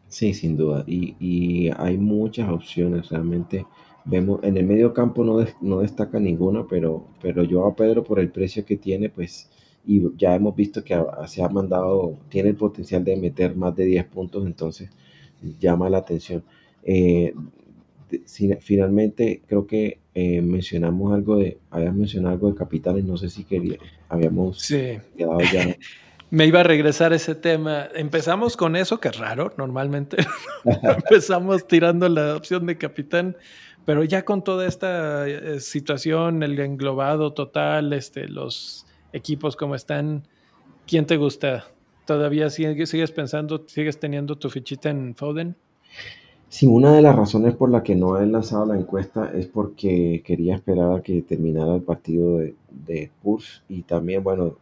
Sí, sin duda. Y, hay muchas opciones. Realmente vemos en el medio campo no, no destaca ninguna, pero, pero Joao Pedro por el precio que tiene, pues y ya hemos visto que se ha mandado, tiene el potencial de meter más de 10 puntos, entonces llama la atención. Eh, finalmente, creo que eh, mencionamos algo de, habías mencionado algo de capitales, no sé si quería, habíamos quedado ya. Me iba a regresar ese tema. Empezamos con eso, que es raro, normalmente. Empezamos tirando la opción de capitán, pero ya con toda esta eh, situación, el englobado total, este, los equipos como están, ¿quién te gusta? ¿Todavía sigues, pensando, sigues teniendo tu fichita en Foden? Sí, una de las razones por la que no he lanzado la encuesta es porque quería esperar a que terminara el partido de, de y también, bueno,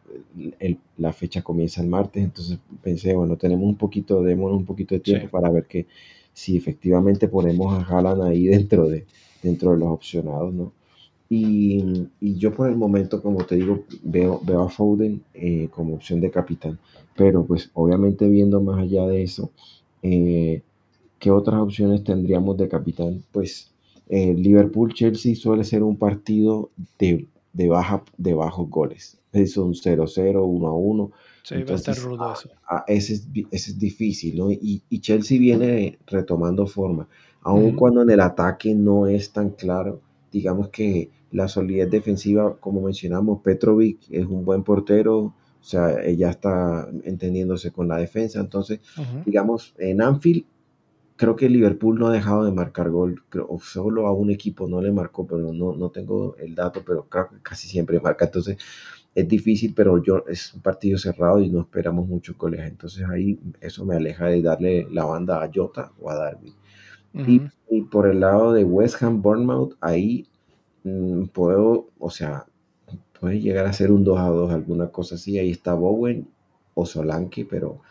la fecha comienza el martes, entonces pensé, bueno, tenemos un poquito, démonos un poquito de tiempo para ver que si efectivamente ponemos a Haaland ahí dentro de, dentro de los opcionados, ¿no? Y, yo por el momento, como te digo, veo, veo a Foden eh, como opción de capitán. Pero pues obviamente viendo más allá de eso, eh, ¿qué otras opciones tendríamos de capitán? Pues eh, Liverpool-Chelsea suele ser un partido de, de, baja, de bajos goles. Es un 0-0, 1-1. Sí, va a estar rudo eso. ese, es, ese, es, difícil, ¿no? Y, y Chelsea viene retomando forma. Aun cuando en el ataque no es tan claro, digamos que la solidez defensiva, como mencionamos, Petrovic es un buen portero, o sea, ella está entendiéndose con la defensa. Entonces, digamos, en Anfield, creo que Liverpool no ha dejado de marcar gol. Creo, solo a un equipo no le marcó, pero no, no tengo el dato, pero creo que casi siempre marca. Entonces, es difícil, pero yo, es un partido cerrado y no esperamos mucho goles. Entonces ahí eso me aleja de darle la banda a Jota o a Darby. Y, por el lado de West Ham Bournemouth, ahí mm, puedo, o sea, puede llegar a ser un 2 a 2, alguna cosa así. Ahí está Bowen o Solanke, pero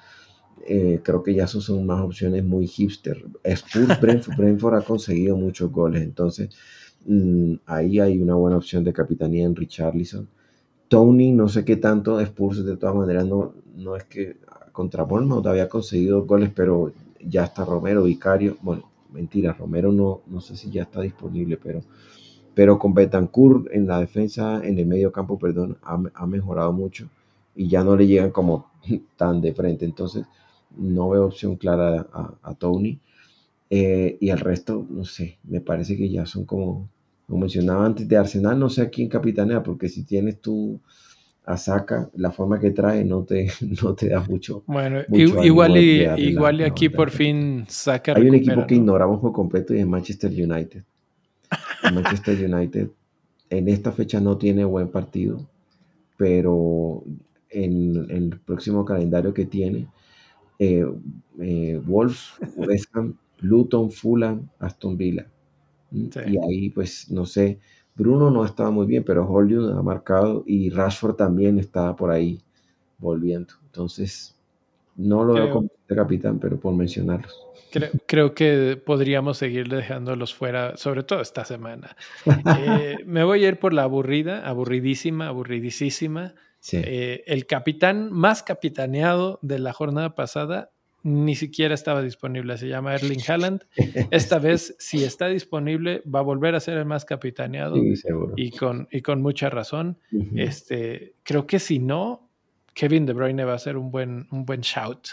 eh, creo que ya son más opciones muy hipster. Spurs, Brentford, ha conseguido muchos goles, entonces mm, ahí hay una buena opción de capitanía en Richarlison. Tony, no sé qué tanto, Spurs de todas maneras no, no es que contra Bournemouth había conseguido goles, pero ya está Romero, Vicario, bueno, mentira, Romero no, no sé si ya está disponible, pero pero con Betancourt en la defensa, en el medio campo, perdón, ha, mejorado mucho y ya no le llegan como tan de frente. Entonces, no veo opción clara a, Tony. Eh, y el resto, no sé, me parece que ya son como, como mencionaba antes, de Arsenal, no sé a quién capitanea, porque si tienes tú a Saka, la forma que trae no te, no te da mucho. Bueno, igual, y, igual y aquí por fin Saka. Hay un equipo que ignoramos por completo y es Manchester United. Manchester United en esta fecha no tiene buen partido, pero en, el próximo calendario que tiene, eh, eh, Wolves, West Ham, Luton, Fulham, Aston Villa. Mm, y ahí, pues, no sé, Bruno no estaba muy bien, pero Hollywood ha marcado y Rashford también está por ahí volviendo. Entonces, no lo veo como capitán, pero por mencionarlos. Creo, que podríamos seguir dejándolos fuera, sobre todo esta semana. Eh, me voy a ir por la aburrida, aburridísima, aburridísima. Eh, el capitán más capitaneado de la jornada pasada ni siquiera estaba disponible. Se llama Erling Haaland. Esta vez, si está disponible, va a volver a ser el más capitaneado. Y con, y con mucha razón. este, creo que si no, Kevin De Bruyne va a ser un buen, un buen shout.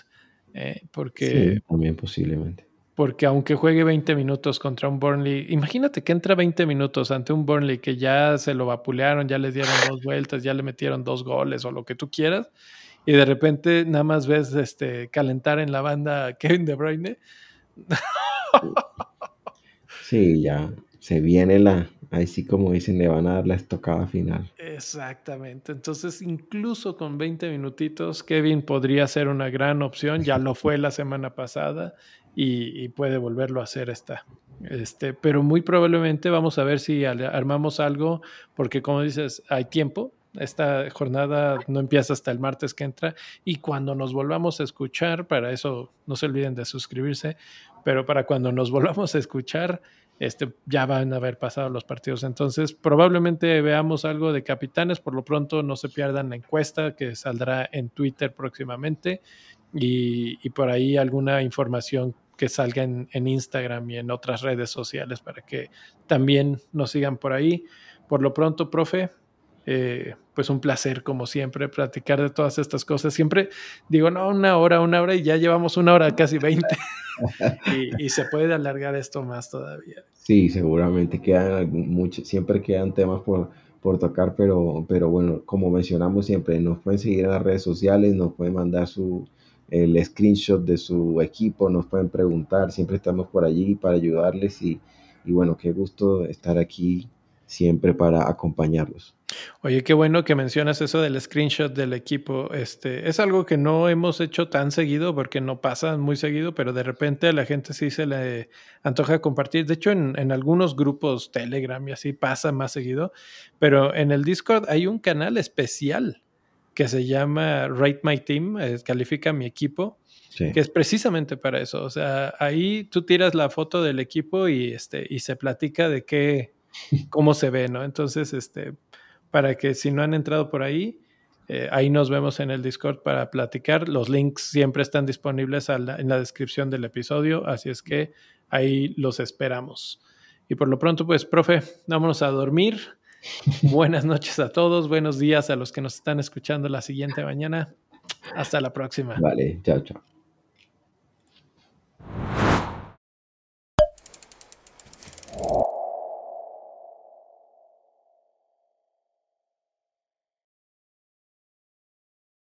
Eh, porque, sí, también posiblemente. Porque aunque juegue 20 minutos contra un Burnley, imagínate que entra 20 minutos ante un Burnley que ya se lo vapulearon, ya les dieron dos vueltas, ya le metieron dos goles o lo que tú quieras, y de repente nada más ves este, calentar en la banda Kevin De Bruyne. Sí, ya se viene la, Ahí sí, como dicen, le van a dar la estocada final. Exactamente. Entonces, incluso con 20 minutitos, Kevin podría ser una gran opción. Ya lo fue la semana pasada y, puede volverlo a hacer esta. Este, pero muy probablemente vamos a ver si armamos algo, porque como dices, hay tiempo. Esta jornada no empieza hasta el martes que entra y cuando nos volvamos a escuchar, para eso no se olviden de suscribirse, pero para cuando nos volvamos a escuchar, este, ya van a haber pasado los partidos. Entonces, probablemente veamos algo de capitanes. Por lo pronto, no se pierdan la encuesta que saldrá en Twitter próximamente y, por ahí alguna información que salga en, Instagram y en otras redes sociales para que también nos sigan por ahí. Por lo pronto, profe, eh, pues un placer como siempre platicar de todas estas cosas. Siempre digo, no, una hora, una hora y ya llevamos una hora, casi 20. y, se puede alargar esto más todavía. Sí, seguramente quedan muchos, siempre quedan temas por, por tocar, pero, pero bueno, como mencionamos siempre, nos pueden seguir en las redes sociales, nos pueden mandar su el screenshot de su equipo, nos pueden preguntar, siempre estamos por allí para ayudarles y, y bueno, qué gusto estar aquí siempre para acompañarlos. Oye, qué bueno que mencionas eso del screenshot del equipo. Este es algo que no hemos hecho tan seguido porque no pasa muy seguido, pero de repente a la gente sí se le antoja compartir. De hecho, en, algunos grupos Telegram y así pasa más seguido, pero en el Discord hay un canal especial que se llama Rate My Team, eh, califica mi equipo. que es precisamente para eso. O sea, ahí tú tiras la foto del equipo y, este, y se platica de qué, cómo se ve, ¿no? Entonces, este, para que si no han entrado por ahí, eh, ahí nos vemos en el Discord para platicar. Los links siempre están disponibles en la descripción del episodio, así es que ahí los esperamos. Y por lo pronto, pues, profe, vámonos a dormir. Buenas noches a todos, buenos días a los que nos están escuchando la siguiente mañana. Hasta la próxima. Vale, chao, chao.